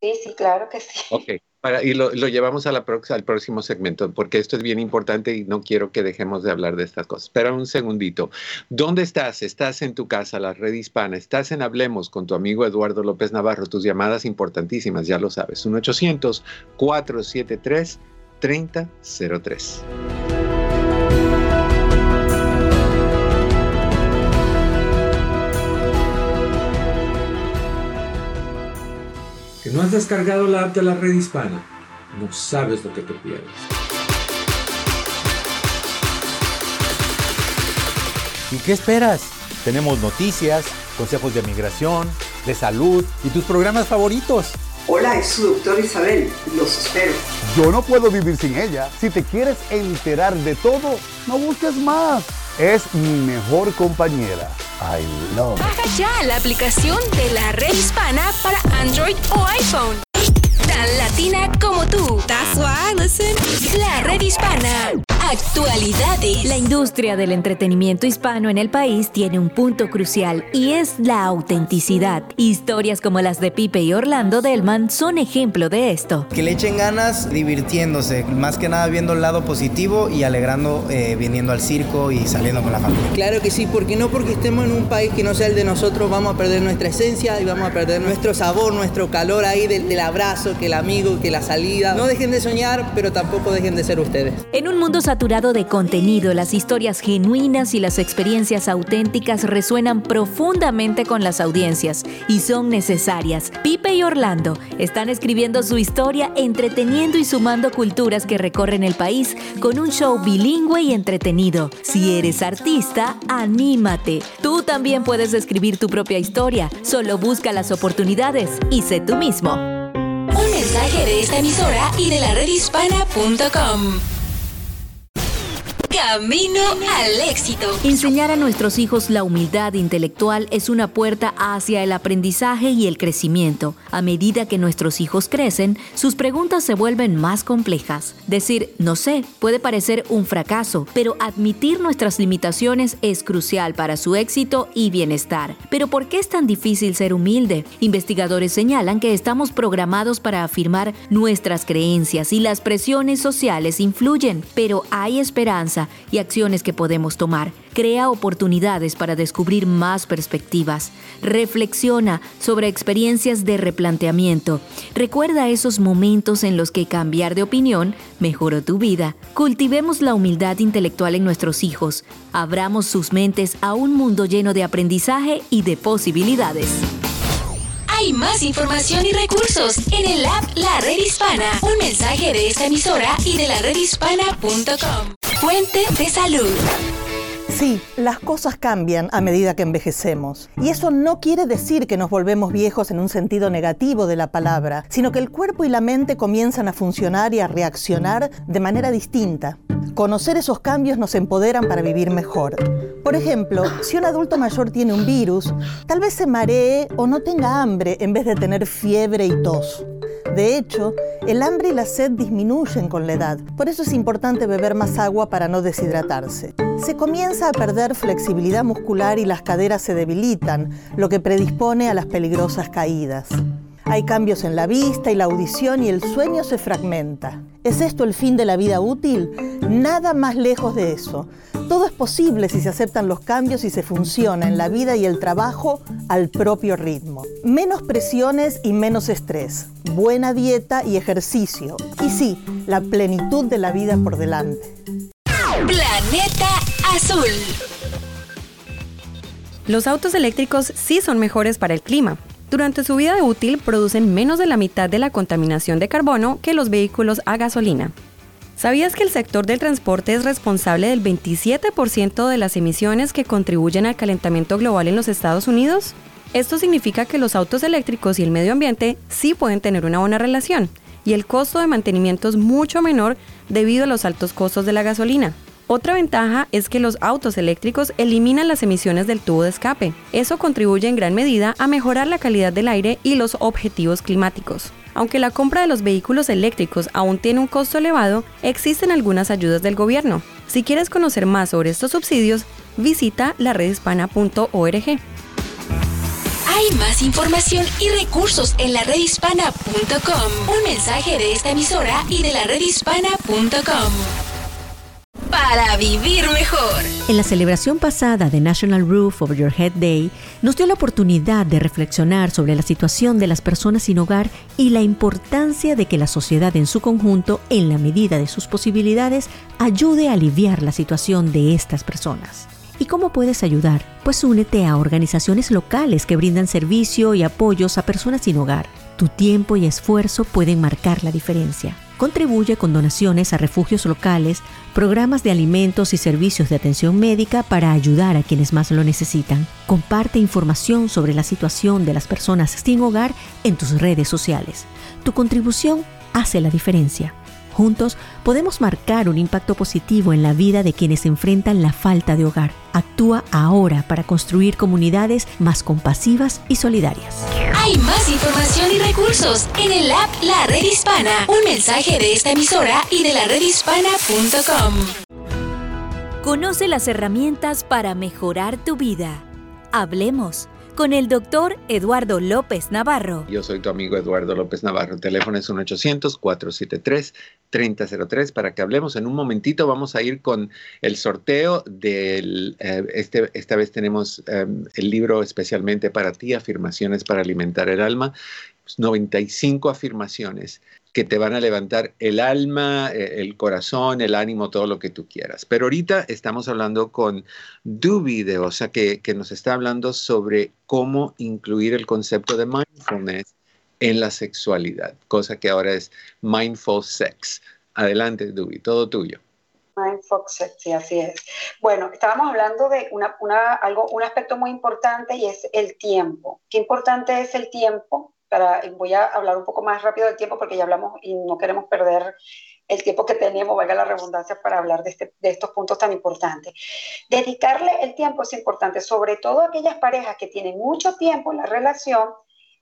Sí, sí, claro que sí. Ok, y lo, llevamos al próximo segmento, porque esto es bien importante y no quiero que dejemos de hablar de estas cosas. Espera un segundito. ¿Dónde estás? ¿Estás en tu casa, la red hispana? ¿Estás en Hablemos con tu amigo Eduardo López Navarro? Tus llamadas importantísimas, ya lo sabes. 1-800-473-3003. No has descargado la app de la red hispana, no sabes lo que te pierdes. ¿Y qué esperas? Tenemos noticias, consejos de migración, de salud y tus programas favoritos. Hola, es su doctor Isabel. Los espero. Yo no puedo vivir sin ella. Si te quieres enterar de todo, no busques más. Es mi mejor compañera. I love. Baja ya la aplicación de la red hispana para Android o iPhone. Tan latina como tú. That's why I listen. La red hispana. Actualidades. La industria del entretenimiento hispano en el país tiene un punto crucial y es la autenticidad. Historias como las de Pipe y Orlando Delman son ejemplo de esto. Que le echen ganas divirtiéndose, más que nada viendo el lado positivo y alegrando eh, viniendo al circo y saliendo con la familia. Claro que sí, porque no porque estemos en un país que no sea el de nosotros vamos a perder nuestra esencia y vamos a perder nuestro sabor, nuestro calor ahí del, del abrazo, que el amigo, que la salida. No dejen de soñar, pero tampoco dejen de ser ustedes. En un mundo de contenido, las historias genuinas y las experiencias auténticas resuenan profundamente con las audiencias y son necesarias. Pipe y Orlando están escribiendo su historia entreteniendo y sumando culturas que recorren el país con un show bilingüe y entretenido. Si eres artista, anímate. Tú también puedes escribir tu propia historia. Solo busca las oportunidades y sé tú mismo. Un mensaje de esta emisora y de la redhispana.com. Camino al éxito. Enseñar a nuestros hijos la humildad intelectual es una puerta hacia el aprendizaje y el crecimiento. A medida que nuestros hijos crecen, sus preguntas se vuelven más complejas. Decir no sé puede parecer un fracaso, pero admitir nuestras limitaciones es crucial para su éxito y bienestar. Pero ¿por qué es tan difícil ser humilde? Investigadores señalan que estamos programados para afirmar nuestras creencias y las presiones sociales influyen, pero hay esperanza y acciones que podemos tomar. Crea oportunidades para descubrir más perspectivas. Reflexiona sobre experiencias de replanteamiento. Recuerda esos momentos en los que cambiar de opinión mejoró tu vida. Cultivemos la humildad intelectual en nuestros hijos. Abramos sus mentes a un mundo lleno de aprendizaje y de posibilidades. Hay más información y recursos en el app La Red Hispana. Un mensaje de esta emisora y de la redhispana.com. Fuente de salud. Sí, las cosas cambian a medida que envejecemos. Y eso no quiere decir que nos volvemos viejos en un sentido negativo de la palabra, sino que el cuerpo y la mente comienzan a funcionar y a reaccionar de manera distinta. Conocer esos cambios nos empoderan para vivir mejor. Por ejemplo, si un adulto mayor tiene un virus, tal vez se maree o no tenga hambre en vez de tener fiebre y tos. De hecho, el hambre y la sed disminuyen con la edad, por eso es importante beber más agua para no deshidratarse. Se comienza a perder flexibilidad muscular y las caderas se debilitan, lo que predispone a las peligrosas caídas. Hay cambios en la vista y la audición y el sueño se fragmenta. ¿Es esto el fin de la vida útil? Nada más lejos de eso. Todo es posible si se aceptan los cambios y se funciona en la vida y el trabajo al propio ritmo. Menos presiones y menos estrés. Buena dieta y ejercicio. Y sí, la plenitud de la vida por delante. Planeta Azul. Los autos eléctricos sí son mejores para el clima. Durante su vida útil producen menos de la mitad de la contaminación de carbono que los vehículos a gasolina. ¿Sabías que el sector del transporte es responsable del 27% de las emisiones que contribuyen al calentamiento global en los Estados Unidos? Esto significa que los autos eléctricos y el medio ambiente sí pueden tener una buena relación, y el costo de mantenimiento es mucho menor debido a los altos costos de la gasolina. Otra ventaja es que los autos eléctricos eliminan las emisiones del tubo de escape. Eso contribuye en gran medida a mejorar la calidad del aire y los objetivos climáticos. Aunque la compra de los vehículos eléctricos aún tiene un costo elevado, existen algunas ayudas del gobierno. Si quieres conocer más sobre estos subsidios, visita la redhispana.org. Hay más información y recursos en la redhispana.com. Un mensaje de esta emisora y de la redhispana.com. Para vivir mejor. En la celebración pasada de National Roof Over Your Head Day, nos dio la oportunidad de reflexionar sobre la situación de las personas sin hogar y la importancia de que la sociedad en su conjunto, en la medida de sus posibilidades, ayude a aliviar la situación de estas personas. ¿Y cómo puedes ayudar? Pues únete a organizaciones locales que brindan servicio y apoyos a personas sin hogar. Tu tiempo y esfuerzo pueden marcar la diferencia. Contribuye con donaciones a refugios locales, programas de alimentos y servicios de atención médica para ayudar a quienes más lo necesitan. Comparte información sobre la situación de las personas sin hogar en tus redes sociales. Tu contribución hace la diferencia. Juntos podemos marcar un impacto positivo en la vida de quienes enfrentan la falta de hogar. Actúa ahora para construir comunidades más compasivas y solidarias. Hay más información y recursos en el app La Red Hispana. Un mensaje de esta emisora y de la redhispana.com. Conoce las herramientas para mejorar tu vida. Hablemos con el doctor Eduardo López Navarro. Yo soy tu amigo Eduardo López Navarro. El teléfono es 1-800-473-3003 para que hablemos. En un momentito vamos a ir con el sorteo del... Eh, este, esta vez tenemos em, el libro especialmente para ti, Afirmaciones para alimentar el alma. 95 afirmaciones que te van a levantar el alma, eh, el corazón, el ánimo, todo lo que tú quieras. Pero ahorita estamos hablando con Dubi de Osa, que, que nos está hablando sobre cómo incluir el concepto de mindfulness en la sexualidad, cosa que ahora es mindful sex. Adelante, Dubi, todo tuyo. Mindful sex, sí, así es. Bueno, estábamos hablando de una, una, algo, un aspecto muy importante y es el tiempo. ¿Qué importante es el tiempo? Voy a hablar un poco más rápido del tiempo porque ya hablamos y no queremos perder el tiempo que tenemos, valga la redundancia, para hablar de, este, de, estos puntos tan importantes. Dedicarle el tiempo es importante, sobre todo aquellas parejas que tienen mucho tiempo en la relación,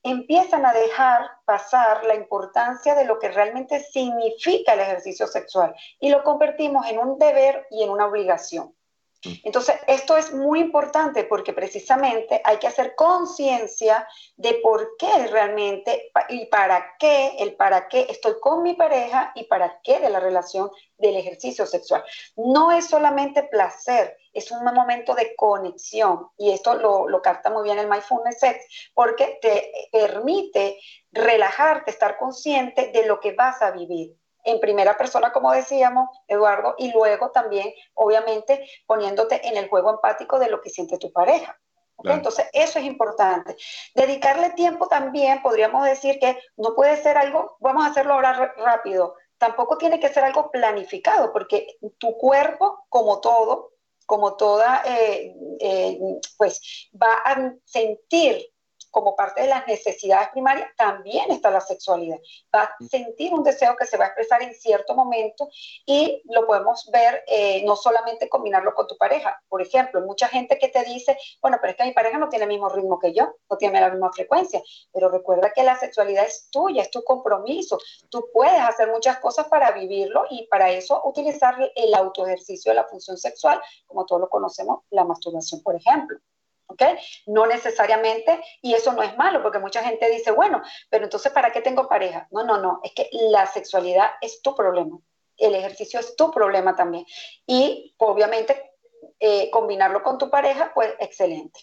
empiezan a dejar pasar la importancia de lo que realmente significa el ejercicio sexual y lo convertimos en un deber y en una obligación. Entonces, esto es muy importante porque precisamente hay que hacer conciencia de por qué realmente y para qué, el para qué estoy con mi pareja y para qué de la relación del ejercicio sexual. No es solamente placer, es un momento de conexión y esto lo, lo capta muy bien el Mindfulness Sex porque te permite relajarte, estar consciente de lo que vas a vivir en primera persona, como decíamos, Eduardo, y luego también, obviamente, poniéndote en el juego empático de lo que siente tu pareja. Entonces, eso es importante. Dedicarle tiempo también, podríamos decir que no puede ser algo, vamos a hacerlo ahora rápido, tampoco tiene que ser algo planificado, porque tu cuerpo, como todo, como toda, eh, eh, pues va a sentir como parte de las necesidades primarias, también está la sexualidad. Va a sentir un deseo que se va a expresar en cierto momento y lo podemos ver eh, no solamente combinarlo con tu pareja. Por ejemplo, mucha gente que te dice, bueno, pero es que mi pareja no tiene el mismo ritmo que yo, no tiene la misma frecuencia, pero recuerda que la sexualidad es tuya, es tu compromiso. Tú puedes hacer muchas cosas para vivirlo y para eso utilizar el autoejercicio de la función sexual, como todos lo conocemos, la masturbación, por ejemplo. ¿Ok? No necesariamente, y eso no es malo, porque mucha gente dice, bueno, pero entonces, ¿para qué tengo pareja? No, no, no, es que la sexualidad es tu problema, el ejercicio es tu problema también. Y obviamente, eh, combinarlo con tu pareja, pues excelente.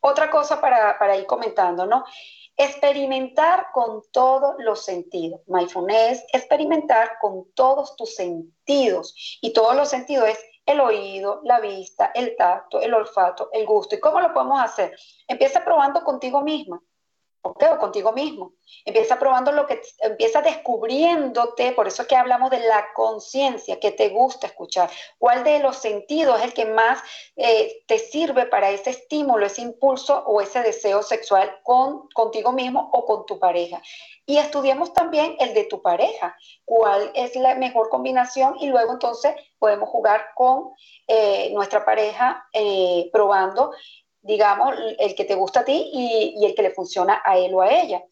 Otra cosa para, para ir comentando, ¿no? Experimentar con todos los sentidos. Mindfulness, experimentar con todos tus sentidos. Y todos los sentidos es el oído, la vista, el tacto, el olfato, el gusto. ¿Y cómo lo podemos hacer? Empieza probando contigo misma. ¿Ok? O contigo mismo. Empieza probando lo que, empieza descubriéndote, por eso es que hablamos de la conciencia, que te gusta escuchar. ¿Cuál de los sentidos es el que más eh, te sirve para ese estímulo, ese impulso o ese deseo sexual con, contigo mismo o con tu pareja? Y estudiamos también el de tu pareja, cuál es la mejor combinación y luego entonces podemos jugar con eh, nuestra pareja eh, probando digamos, el que te gusta a ti y, el que le funciona a él o a ella.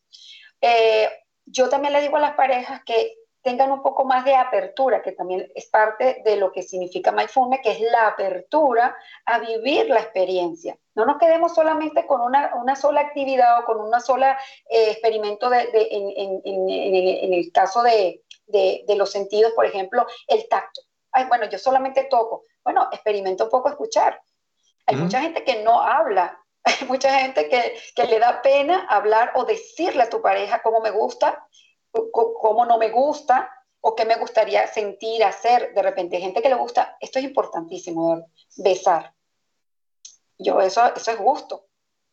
Eh, yo también le digo a las parejas que tengan un poco más de apertura, que también es parte de lo que significa Mindfulness, que es la apertura a vivir la experiencia. No nos quedemos solamente con una, sola actividad o con una sola eh, experimento de, en, el, caso de, los sentidos, por ejemplo, el tacto. Ay, bueno, yo solamente toco. Bueno, experimenta un poco escuchar. Hay mucha gente que no habla, hay mucha gente que, le da pena hablar o decirle a tu pareja cómo me gusta, cómo no me gusta o qué me gustaría sentir, hacer. De repente, hay gente que le gusta, esto es importantísimo, besar. Yo, eso, eso es gusto.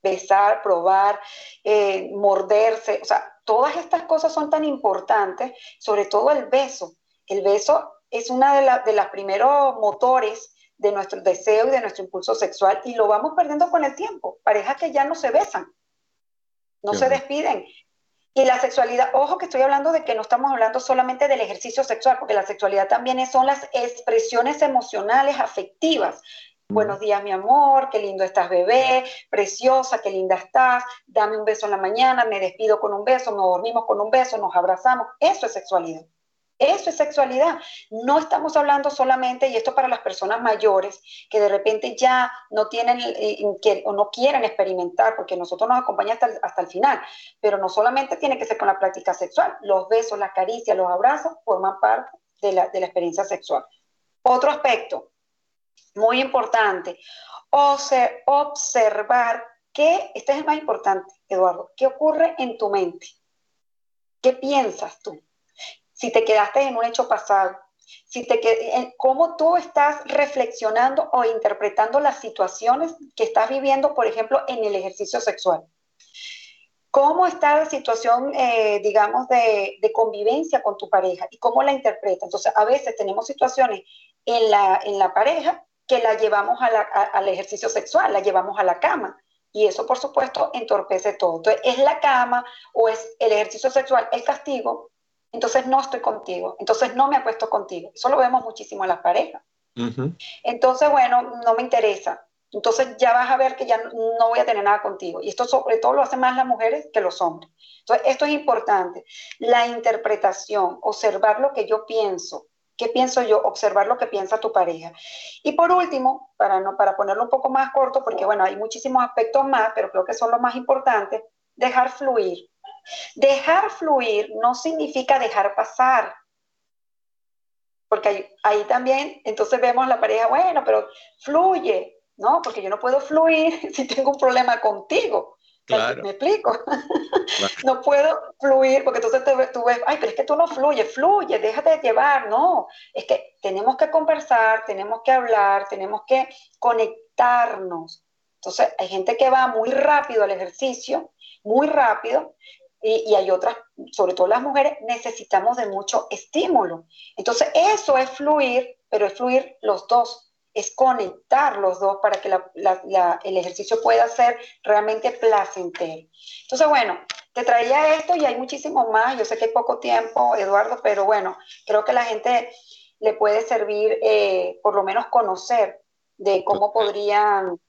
Besar, probar, eh, morderse, o sea, todas estas cosas son tan importantes, sobre todo el beso. El beso es uno de, de los primeros motores de nuestro deseo y de nuestro impulso sexual y lo vamos perdiendo con el tiempo. Parejas que ya no se besan, no se despiden. Y la sexualidad, ojo que estoy hablando de que no estamos hablando solamente del ejercicio sexual, porque la sexualidad también son las expresiones emocionales, afectivas. Buenos días, mi amor, qué lindo estás, bebé, preciosa, qué linda estás, dame un beso en la mañana, me despido con un beso, nos dormimos con un beso, nos abrazamos. Eso es sexualidad. Eso es sexualidad. No estamos hablando solamente, y esto para las personas mayores que de repente ya no tienen eh, o no quieren experimentar, porque nosotros nos acompañamos hasta, el final, pero no solamente tiene que ser con la práctica sexual, los besos, las caricias, los abrazos forman parte de la, experiencia sexual. Otro aspecto muy importante, observar qué, este es el más importante, Eduardo, qué ocurre en tu mente, qué piensas tú si te quedaste en un hecho pasado, si te cómo tú estás reflexionando o interpretando las situaciones que estás viviendo, por ejemplo, en el ejercicio sexual. ¿Cómo está la situación, eh, digamos, de, convivencia con tu pareja y cómo la interpreta? Entonces, a veces tenemos situaciones en la, en la pareja que la llevamos al ejercicio sexual, la llevamos a la cama. Y eso, por supuesto, entorpece todo. Entonces, ¿es la cama o es el ejercicio sexual el castigo? Entonces no estoy contigo, entonces no me acuesto contigo. Eso lo vemos muchísimo en las parejas. Entonces, bueno, no me interesa. Entonces ya vas a ver que ya no voy a tener nada contigo. Y esto sobre todo lo hacen más las mujeres que los hombres. Entonces, esto es importante. La interpretación, observar lo que yo pienso. ¿Qué pienso yo? Observar lo que piensa tu pareja. Y por último, para, no, para ponerlo un poco más corto, porque bueno, hay muchísimos aspectos más, pero creo que son los más importantes, dejar fluir. Dejar fluir no significa dejar pasar, porque ahí, también, entonces vemos la pareja, bueno, pero fluye, ¿no? Porque yo no puedo fluir si tengo un problema contigo. Claro. ¿Me explico? no puedo fluir porque entonces tú ves, ay, pero es que tú no fluyes, fluye, déjate de llevar, no. Es que tenemos que conversar, tenemos que hablar, tenemos que conectarnos. Entonces, hay gente que va muy rápido al ejercicio, muy rápido, y, hay otras, sobre todo las mujeres, necesitamos de mucho estímulo. Entonces, eso es fluir, pero es fluir los dos, es conectar los dos para que el ejercicio pueda ser realmente placentero. Entonces, bueno, te traía esto y hay muchísimo más. Yo sé que hay poco tiempo, Eduardo, pero bueno, creo que la gente le puede servir eh, por lo menos conocer de cómo podrían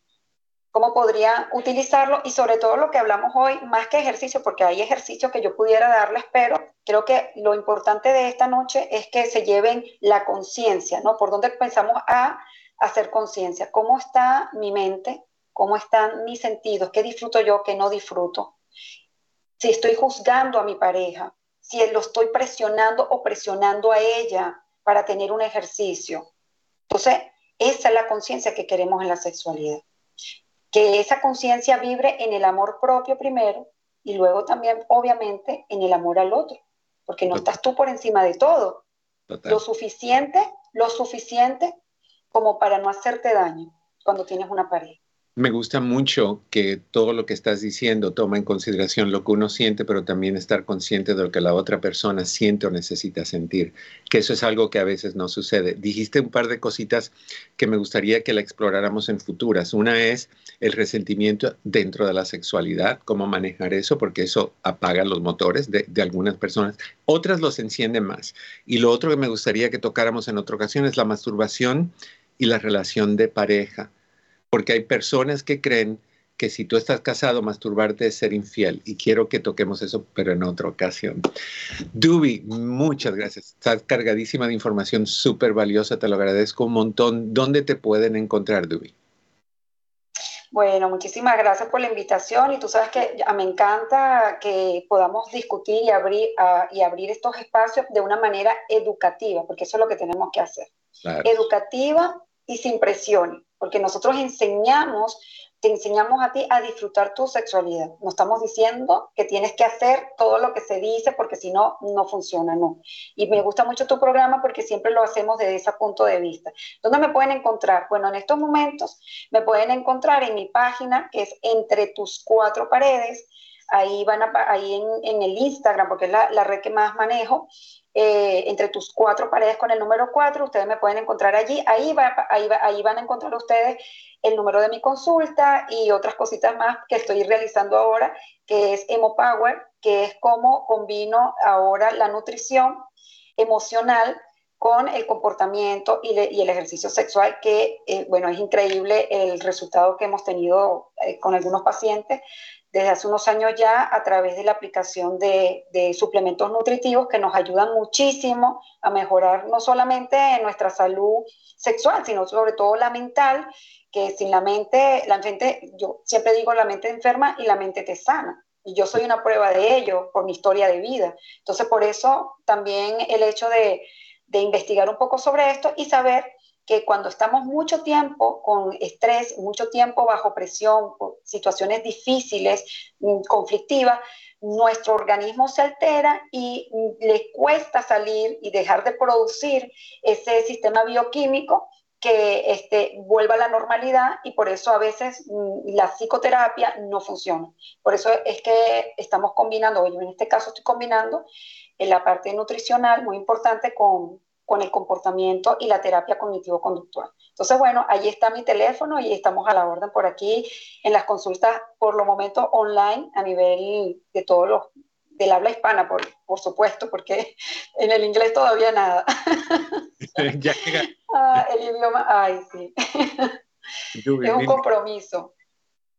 cómo podría utilizarlo y sobre todo lo que hablamos hoy, más que ejercicio, porque hay ejercicios que yo pudiera darles, pero creo que lo importante de esta noche es que se lleven la conciencia, ¿no? Por dónde pensamos a hacer conciencia, cómo está mi mente, cómo están mis sentidos, qué disfruto yo, qué no disfruto, si estoy juzgando a mi pareja, si lo estoy presionando o presionando a ella para tener un ejercicio. Entonces, esa es la conciencia que queremos en la sexualidad que esa conciencia vibre en el amor propio primero y luego también, obviamente, en el amor al otro, porque no estás tú por encima de todo. Lo suficiente, lo suficiente como para no hacerte daño cuando tienes una pareja. Me gusta mucho que todo lo que estás diciendo toma en consideración lo que uno siente, pero también estar consciente de lo que la otra persona siente o necesita sentir, que eso es algo que a veces no sucede. Dijiste un par de cositas que me gustaría que la exploráramos en futuras. Una es el resentimiento dentro de la sexualidad, cómo manejar eso, porque eso apaga los motores de, de algunas personas. Otras los encienden más. Y lo otro que me gustaría que tocáramos en otra ocasión es la masturbación y la relación de pareja porque hay personas que creen que si tú estás casado, masturbarte es ser infiel. Y quiero que toquemos eso, pero en otra ocasión. Dubi, muchas gracias. Estás cargadísima de información súper valiosa, te lo agradezco un montón. ¿Dónde te pueden encontrar, Dubi? Bueno, muchísimas gracias por la invitación y tú sabes que me encanta que podamos discutir y abrir, ah, y abrir estos espacios de una manera educativa, porque eso es lo que tenemos que hacer. Educativa y sin presiones porque nosotros enseñamos, te enseñamos a ti a disfrutar tu sexualidad. No estamos diciendo que tienes que hacer todo lo que se dice porque si no, no funciona, no. Y me gusta mucho tu programa porque siempre lo hacemos desde ese punto de vista. ¿Dónde me pueden encontrar? Bueno, en estos momentos me pueden encontrar en mi página que es Entre tus cuatro paredes. ahí van a, ahí en, el Instagram, porque es la, la red que más manejo, eh, entre tus cuatro paredes con el número cuatro, ustedes me pueden encontrar allí, ahí, va, ahí, ahí van a encontrar ustedes el número de mi consulta y otras cositas más que estoy realizando ahora, que es EmoPower, que es como combino ahora la nutrición emocional con el comportamiento y, el ejercicio sexual, que, eh, bueno, es increíble el resultado que hemos tenido eh, con algunos pacientes desde hace unos años ya a través de la aplicación de, suplementos nutritivos que nos ayudan muchísimo a mejorar no solamente nuestra salud sexual, sino sobre todo la mental, que sin la mente, la mente, yo siempre digo la mente enferma y la mente te sana. Y yo soy una prueba de ello por mi historia de vida. Entonces, por eso también el hecho de, de investigar un poco sobre esto y saber que cuando estamos mucho tiempo con estrés, mucho tiempo bajo presión, situaciones difíciles, mm, conflictivas, nuestro organismo se altera y mm, le cuesta salir y dejar de producir ese sistema bioquímico que este, vuelva a la normalidad y por eso a veces mm, la psicoterapia no funciona. Por eso es que estamos combinando, yo en este caso estoy combinando en la parte nutricional muy importante con, con el comportamiento y la terapia cognitivo-conductual. Entonces, bueno, ahí está mi teléfono y estamos a la orden por aquí en las consultas, por lo momento online, a nivel de todos los, del habla hispana, por, por supuesto, porque en el inglés todavía nada. ya ah, el idioma, ay, sí. es un compromiso.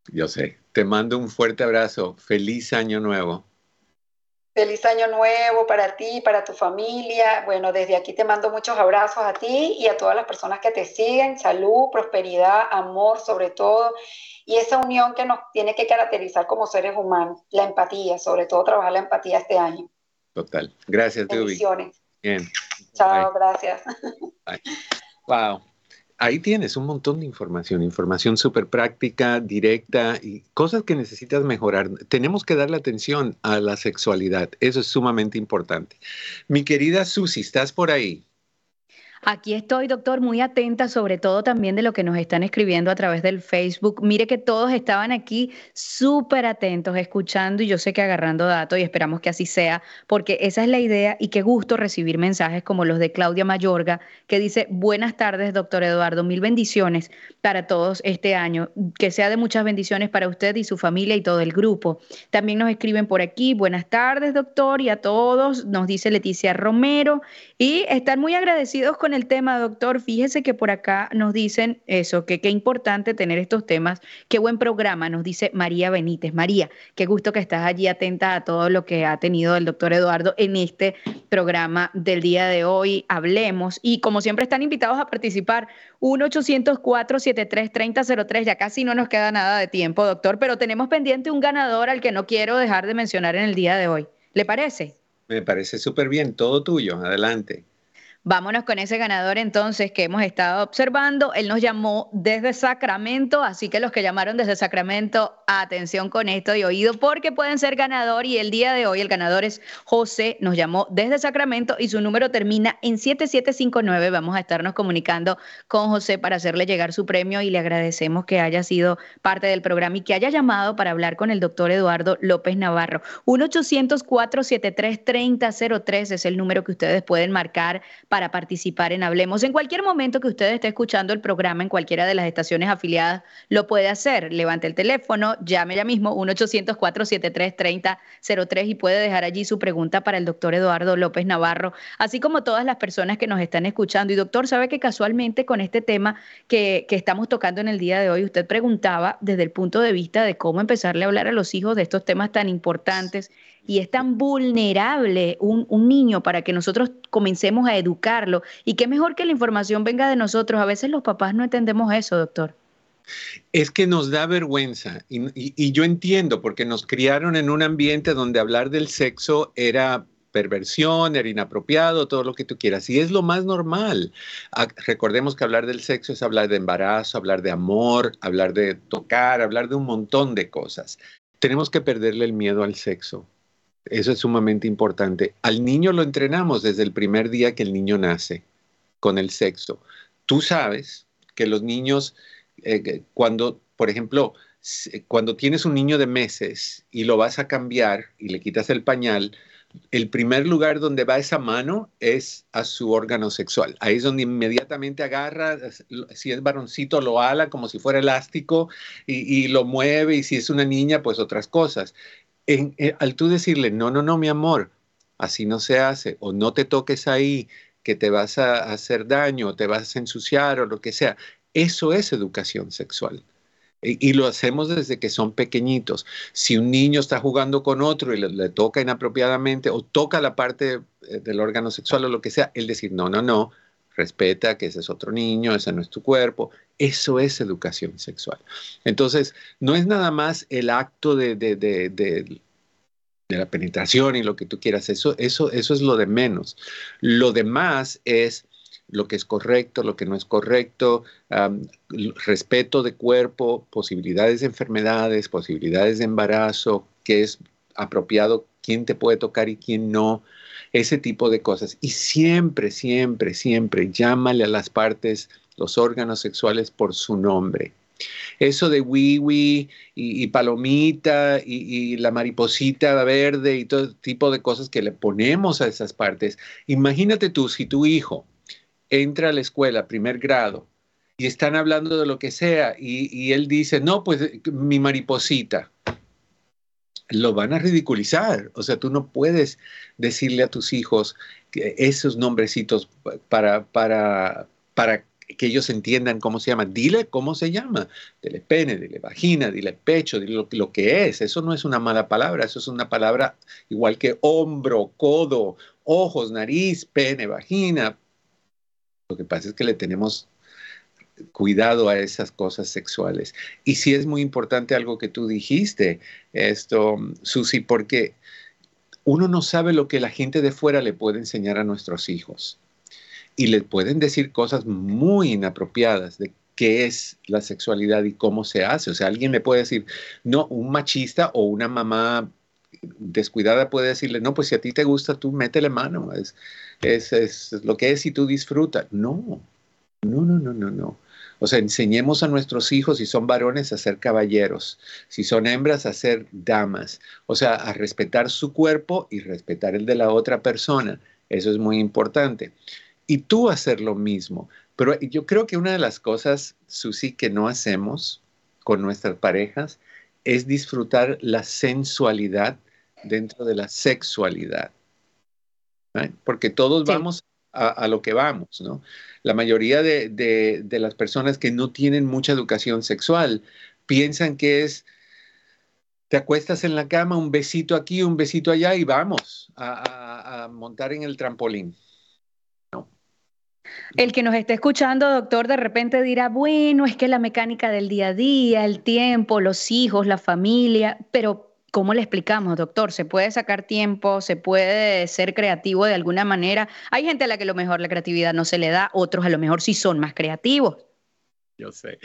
Yo sé. Te mando un fuerte abrazo. Feliz año nuevo. Feliz año nuevo para ti, para tu familia. Bueno, desde aquí te mando muchos abrazos a ti y a todas las personas que te siguen. Salud, prosperidad, amor sobre todo. Y esa unión que nos tiene que caracterizar como seres humanos, la empatía, sobre todo trabajar la empatía este año. Total. Gracias, Dubi. Bien. Chao, gracias. Wow ahí tienes un montón de información, información súper práctica, directa y cosas que necesitas mejorar. Tenemos que darle atención a la sexualidad, eso es sumamente importante. Mi querida Susi, ¿estás por ahí? Aquí estoy, doctor, muy atenta, sobre todo también de lo que nos están escribiendo a través del Facebook. Mire que todos estaban aquí súper atentos, escuchando y yo sé que agarrando datos y esperamos que así sea, porque esa es la idea y qué gusto recibir mensajes como los de Claudia Mayorga, que dice, buenas tardes, doctor Eduardo, mil bendiciones para todos este año, que sea de muchas bendiciones para usted y su familia y todo el grupo. También nos escriben por aquí, buenas tardes, doctor, y a todos, nos dice Leticia Romero, y están muy agradecidos con el tema, doctor. Fíjese que por acá nos dicen eso, que qué importante tener estos temas. Qué buen programa, nos dice María Benítez. María, qué gusto que estás allí atenta a todo lo que ha tenido el doctor Eduardo en este programa del día de hoy. Hablemos. Y como siempre están invitados a participar, 1-800-473-3003. Ya casi no nos queda nada de tiempo, doctor, pero tenemos pendiente un ganador al que no quiero dejar de mencionar en el día de hoy. ¿Le parece? Me parece súper bien, todo tuyo, adelante. Vámonos con ese ganador entonces que hemos estado observando. Él nos llamó desde Sacramento, así que los que llamaron desde Sacramento, atención con esto y oído porque pueden ser ganador y el día de hoy el ganador es José, nos llamó desde Sacramento y su número termina en 7759. Vamos a estarnos comunicando con José para hacerle llegar su premio y le agradecemos que haya sido parte del programa y que haya llamado para hablar con el doctor Eduardo López Navarro. 1-800-473-3003 es el número que ustedes pueden marcar para participar en Hablemos. En cualquier momento que usted esté escuchando el programa en cualquiera de las estaciones afiliadas, lo puede hacer. Levante el teléfono, llame ya mismo 1-800-473-3003 y puede dejar allí su pregunta para el doctor Eduardo López Navarro, así como todas las personas que nos están escuchando. Y doctor, sabe que casualmente con este tema que, que estamos tocando en el día de hoy, usted preguntaba desde el punto de vista de cómo empezarle a hablar a los hijos de estos temas tan importantes y es tan vulnerable un, niño para que nosotros comencemos a educarlo. Y qué mejor que la información venga de nosotros. A veces los papás no entendemos eso, doctor. Es que nos da vergüenza y, yo entiendo porque nos criaron en un ambiente donde hablar del sexo era perversión, era inapropiado, todo lo que tú quieras. Y es lo más normal. Ah, recordemos que hablar del sexo es hablar de embarazo, hablar de amor, hablar de tocar, hablar de un montón de cosas. Tenemos que perderle el miedo al sexo. Eso es sumamente importante. Al niño lo entrenamos desde el primer día que el niño nace con el sexo. Tú sabes que los niños, eh, cuando, por ejemplo, cuando tienes un niño de meses y lo vas a cambiar y le quitas el pañal, el primer lugar donde va esa mano es a su órgano sexual. Ahí es donde inmediatamente agarra, si es varoncito lo ala como si fuera elástico y, lo mueve y si es una niña pues otras cosas. Eh, al tú decirle, no, no, no, mi amor, así no se hace, o no te toques ahí, que te vas a hacer daño, o te vas a ensuciar o lo que sea, eso es educación sexual. Y, lo hacemos desde que son pequeñitos. Si un niño está jugando con otro y le, toca inapropiadamente o toca la parte eh, del órgano sexual o lo que sea, el decir, no, no, no, respeta que ese es otro niño, ese no es tu cuerpo. Eso es educación sexual. Entonces, no es nada más el acto de, de, de, de la penetración y lo que tú quieras. Eso, eso, eso es lo de menos. Lo demás es lo que es correcto, lo que no es correcto, respeto de cuerpo, posibilidades de enfermedades, posibilidades de embarazo, qué es apropiado, quién te puede tocar y quién no, ese tipo de cosas. Y siempre, siempre, siempre llámale a las partes, los órganos sexuales por su nombre. Eso de wiwi y, y palomita y, la mariposita verde y todo tipo de cosas que le ponemos a esas partes. Imagínate tú, si tu hijo entra a la escuela, primer grado, y están hablando de lo que sea, y, él dice, no, pues mi mariposita, lo van a ridiculizar. O sea, tú no puedes decirle a tus hijos que esos nombrecitos para, para, para que ellos entiendan cómo se llama. Dile cómo se llama. Dile pene, dile vagina, dile pecho, dile lo, que es. Eso no es una mala palabra, eso es una palabra igual que hombro, codo, ojos, nariz, pene, vagina, lo que pasa es que le tenemos cuidado a esas cosas sexuales. Y sí es muy importante algo que tú dijiste, esto, Susi, porque uno no sabe lo que la gente de fuera le puede enseñar a nuestros hijos. Y le pueden decir cosas muy inapropiadas de qué es la sexualidad y cómo se hace. O sea, alguien le puede decir, no, un machista o una mamá descuidada puede decirle, no, pues si a ti te gusta, tú métele mano. Es, es, lo que es y tú disfrutas. No, no, no, no, no, no. O sea, enseñemos a nuestros hijos, si son varones, a ser caballeros, si son hembras, a ser damas. O sea, a respetar su cuerpo y respetar el de la otra persona. Eso es muy importante. Y tú hacer lo mismo. Pero yo creo que una de las cosas, Susi, que no hacemos con nuestras parejas es disfrutar la sensualidad dentro de la sexualidad. Porque todos vamos a, lo que vamos, ¿no? La mayoría de, las personas que no tienen mucha educación sexual piensan que es, te acuestas en la cama, un besito aquí, un besito allá y vamos a, montar en el trampolín. El que nos esté escuchando, doctor, de repente dirá, bueno, es que la mecánica del día a día, el tiempo, los hijos, la familia, pero ¿Cómo le explicamos, doctor? ¿Se puede sacar tiempo? ¿Se puede ser creativo de alguna manera? Hay gente a la que a lo mejor la creatividad no se le da, otros a lo mejor sí son más creativos. Yo sé.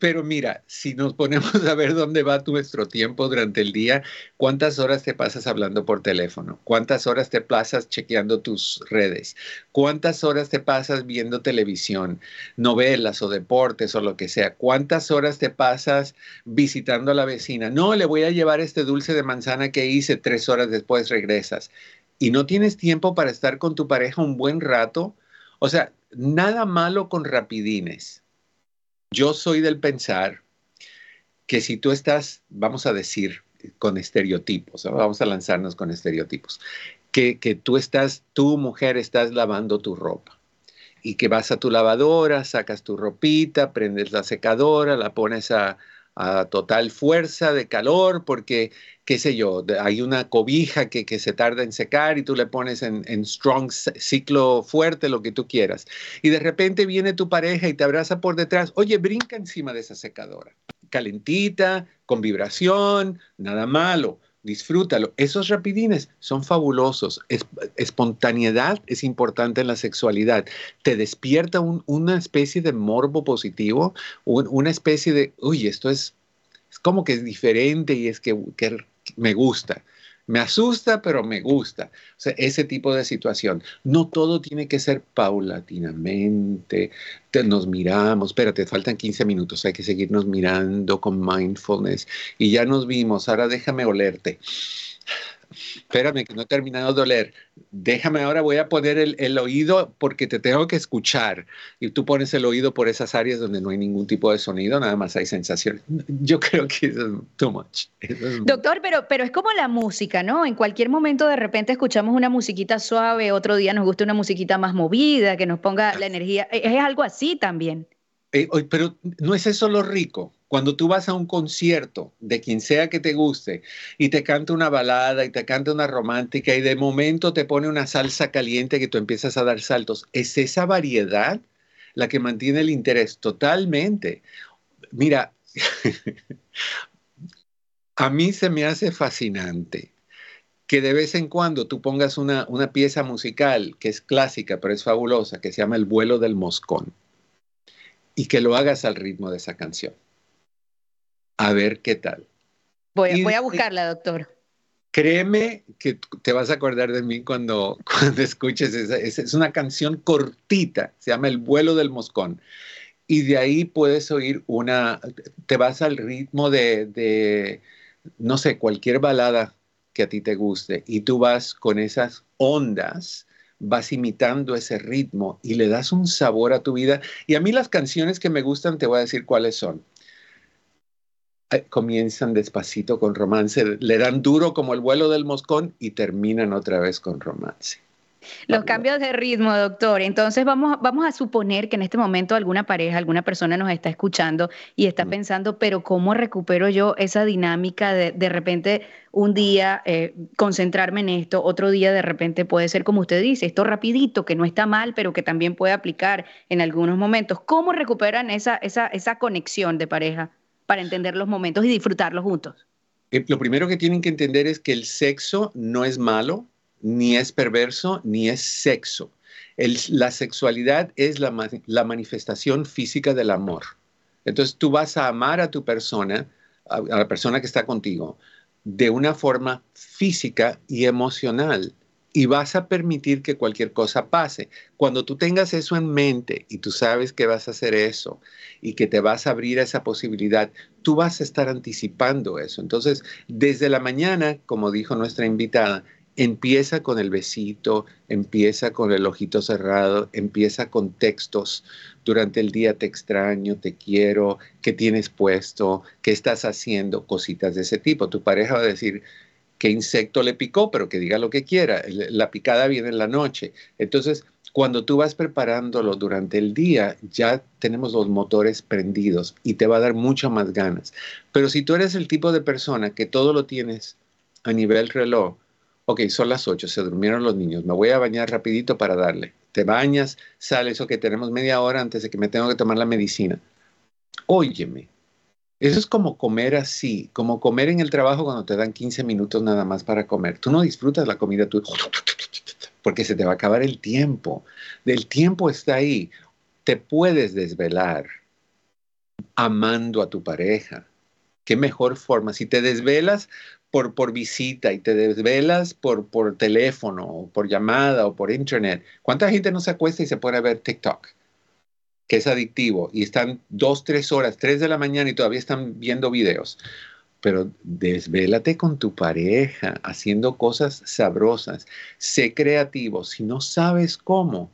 pero mira, si nos ponemos a ver dónde va nuestro tiempo durante el día, ¿cuántas horas te pasas hablando por teléfono? ¿Cuántas horas te pasas chequeando tus redes? ¿Cuántas horas te pasas viendo televisión, novelas o deportes o lo que sea? ¿Cuántas horas te pasas visitando a la vecina? No, le voy a llevar este dulce de manzana que hice, tres horas después regresas. Y no tienes tiempo para estar con tu pareja un buen rato. O sea, nada malo con rapidines yo soy del pensar que si tú estás, vamos a decir, con estereotipos, vamos a lanzarnos con estereotipos, que, que tú estás, tu mujer estás lavando tu ropa y que vas a tu lavadora, sacas tu ropita, prendes la secadora, la pones a, a total fuerza de calor porque, qué sé yo, hay una cobija que, que se tarda en secar y tú le pones en, en, strong ciclo fuerte, lo que tú quieras. Y de repente viene tu pareja y te abraza por detrás, oye, brinca encima de esa secadora, calentita, con vibración, nada malo disfrútalo. Esos rapidines son fabulosos. espontaneidad es importante en la sexualidad. Te despierta una especie de morbo positivo, una especie de, uy, esto es, es como que es diferente y es que, me gusta. Me asusta, pero me gusta. O sea, ese tipo de situación. No todo tiene que ser paulatinamente. nos miramos, espérate, faltan 15 minutos, hay que seguirnos mirando con mindfulness. Y ya nos vimos, ahora déjame olerte espérame que no he terminado de oler, déjame ahora, voy a poner el, oído porque te tengo que escuchar. Y tú pones el oído por esas áreas donde no hay ningún tipo de sonido, nada más hay sensaciones. Yo creo que eso es too much. Doctor, pero, pero es como la música, ¿no? En cualquier momento de repente escuchamos una musiquita suave, otro día nos gusta una musiquita más movida, que nos ponga la energía. Es algo así también. Eh, pero no es eso lo rico. Cuando tú vas a un concierto de quien sea que te guste y te canta una balada y te canta una romántica y de momento te pone una salsa caliente que tú empiezas a dar saltos, es esa variedad la que mantiene el interés totalmente. Mira, a mí se me hace fascinante que de vez en cuando tú pongas una, una pieza musical que es clásica pero es fabulosa, que se llama El vuelo del moscón y que lo hagas al ritmo de esa canción. A ver qué tal. Voy, voy a buscarla, doctor. Créeme que te vas a acordar de mí cuando, cuando escuches esa. Es, una canción cortita, se llama El vuelo del moscón. Y de ahí puedes oír una, te vas al ritmo de, de, no sé, cualquier balada que a ti te guste y tú vas con esas ondas vas imitando ese ritmo y le das un sabor a tu vida. Y a mí las canciones que me gustan, te voy a decir cuáles son. Eh, comienzan despacito con romance, le dan duro como el vuelo del moscón y terminan otra vez con romance. Los cambios de ritmo, doctor. Entonces vamos, vamos a suponer que en este momento alguna pareja, alguna persona nos está escuchando y está pensando, pero ¿cómo recupero yo esa dinámica de de repente un día eh, concentrarme en esto, otro día de repente puede ser como usted dice, esto rapidito, que no está mal, pero que también puede aplicar en algunos momentos. ¿Cómo recuperan esa, esa, esa conexión de pareja para entender los momentos y disfrutarlos juntos? Eh, lo primero que tienen que entender es que el sexo no es malo, ni es perverso, ni es sexo. la sexualidad es la, manifestación física del amor. Entonces tú vas a amar a tu persona, a, la persona que está contigo, de una forma física y emocional y vas a permitir que cualquier cosa pase. Cuando tú tengas eso en mente y tú sabes que vas a hacer eso y que te vas a abrir a esa posibilidad, tú vas a estar anticipando eso. Entonces, desde la mañana, como dijo nuestra invitada, Empieza con el besito, empieza con el ojito cerrado, empieza con textos. Durante el día te extraño, te quiero, qué tienes puesto, qué estás haciendo, cositas de ese tipo. Tu pareja va a decir qué insecto le picó, pero que diga lo que quiera. La picada viene en la noche. Entonces, cuando tú vas preparándolo durante el día, ya tenemos los motores prendidos y te va a dar mucho más ganas. Pero si tú eres el tipo de persona que todo lo tienes a nivel reloj, ok, son las 8, se durmieron los niños, me voy a bañar rapidito para darle. Te bañas, sales, ok, tenemos media hora antes de que me tengo que tomar la medicina. Óyeme, eso es como comer así, como comer en el trabajo cuando te dan 15 minutos nada más para comer. Tú no disfrutas la comida, tú, porque se te va a acabar el tiempo. El tiempo está ahí. Te puedes desvelar amando a tu pareja. ¿Qué mejor forma? Si te desvelas, por, por visita y te desvelas por, por teléfono o por llamada o por internet. ¿Cuánta gente no se acuesta y se pone a ver TikTok? Que es adictivo y están dos, tres horas, tres de la mañana y todavía están viendo videos. Pero desvélate con tu pareja haciendo cosas sabrosas. Sé creativo. Si no sabes cómo,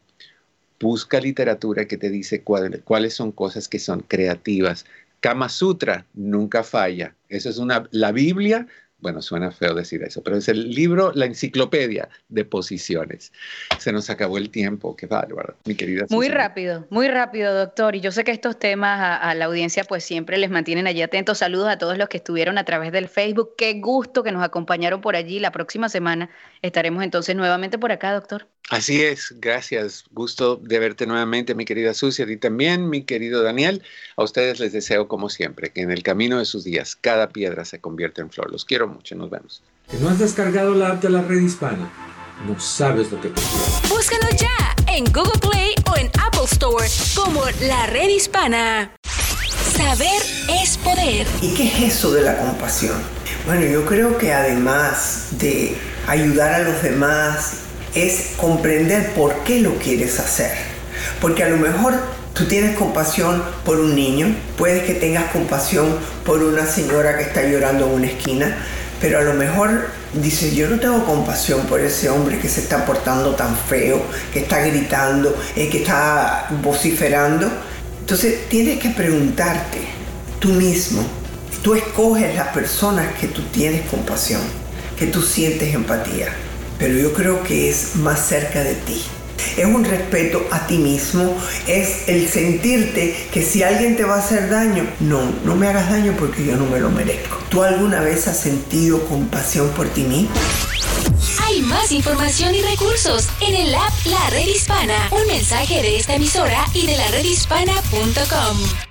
busca literatura que te dice cuáles son cosas que son creativas. Kama Sutra nunca falla. Eso es una, la Biblia bueno, suena feo decir eso, pero es el libro, la enciclopedia de posiciones. Se nos acabó el tiempo, qué bárbaro, mi querida. Muy rápido, muy rápido, doctor. Y yo sé que estos temas a, la audiencia pues siempre les mantienen allí atentos. Saludos a todos los que estuvieron a través del Facebook. Qué gusto que nos acompañaron por allí. La próxima semana estaremos entonces nuevamente por acá, doctor. Así es, gracias. Gusto de verte nuevamente, mi querida Sucia, y también, mi querido Daniel. A ustedes les deseo, como siempre, que en el camino de sus días cada piedra se convierta en flor. Los quiero mucho, nos vemos. Que no has descargado la app de la red hispana, no sabes lo que te Búscalo ya en Google Play o en Apple Store como la red hispana. Saber es poder. ¿Y qué es eso de la compasión? Bueno, yo creo que además de ayudar a los demás, es comprender por qué lo quieres hacer. Porque a lo mejor tú tienes compasión por un niño, puedes que tengas compasión por una señora que está llorando en una esquina, pero a lo mejor dices, yo no tengo compasión por ese hombre que se está portando tan feo, que está gritando, eh, que está vociferando. Entonces tienes que preguntarte tú mismo, tú escoges las personas que tú tienes compasión, que tú sientes empatía, pero yo creo que es más cerca de ti. Es un respeto a ti mismo, es el sentirte que si alguien te va a hacer daño, no, no me hagas daño porque yo no me lo merezco. ¿Tú alguna vez has sentido compasión por ti mismo? Hay más información y recursos en el app La Red Hispana. Un mensaje de esta emisora y de la redhispana.com.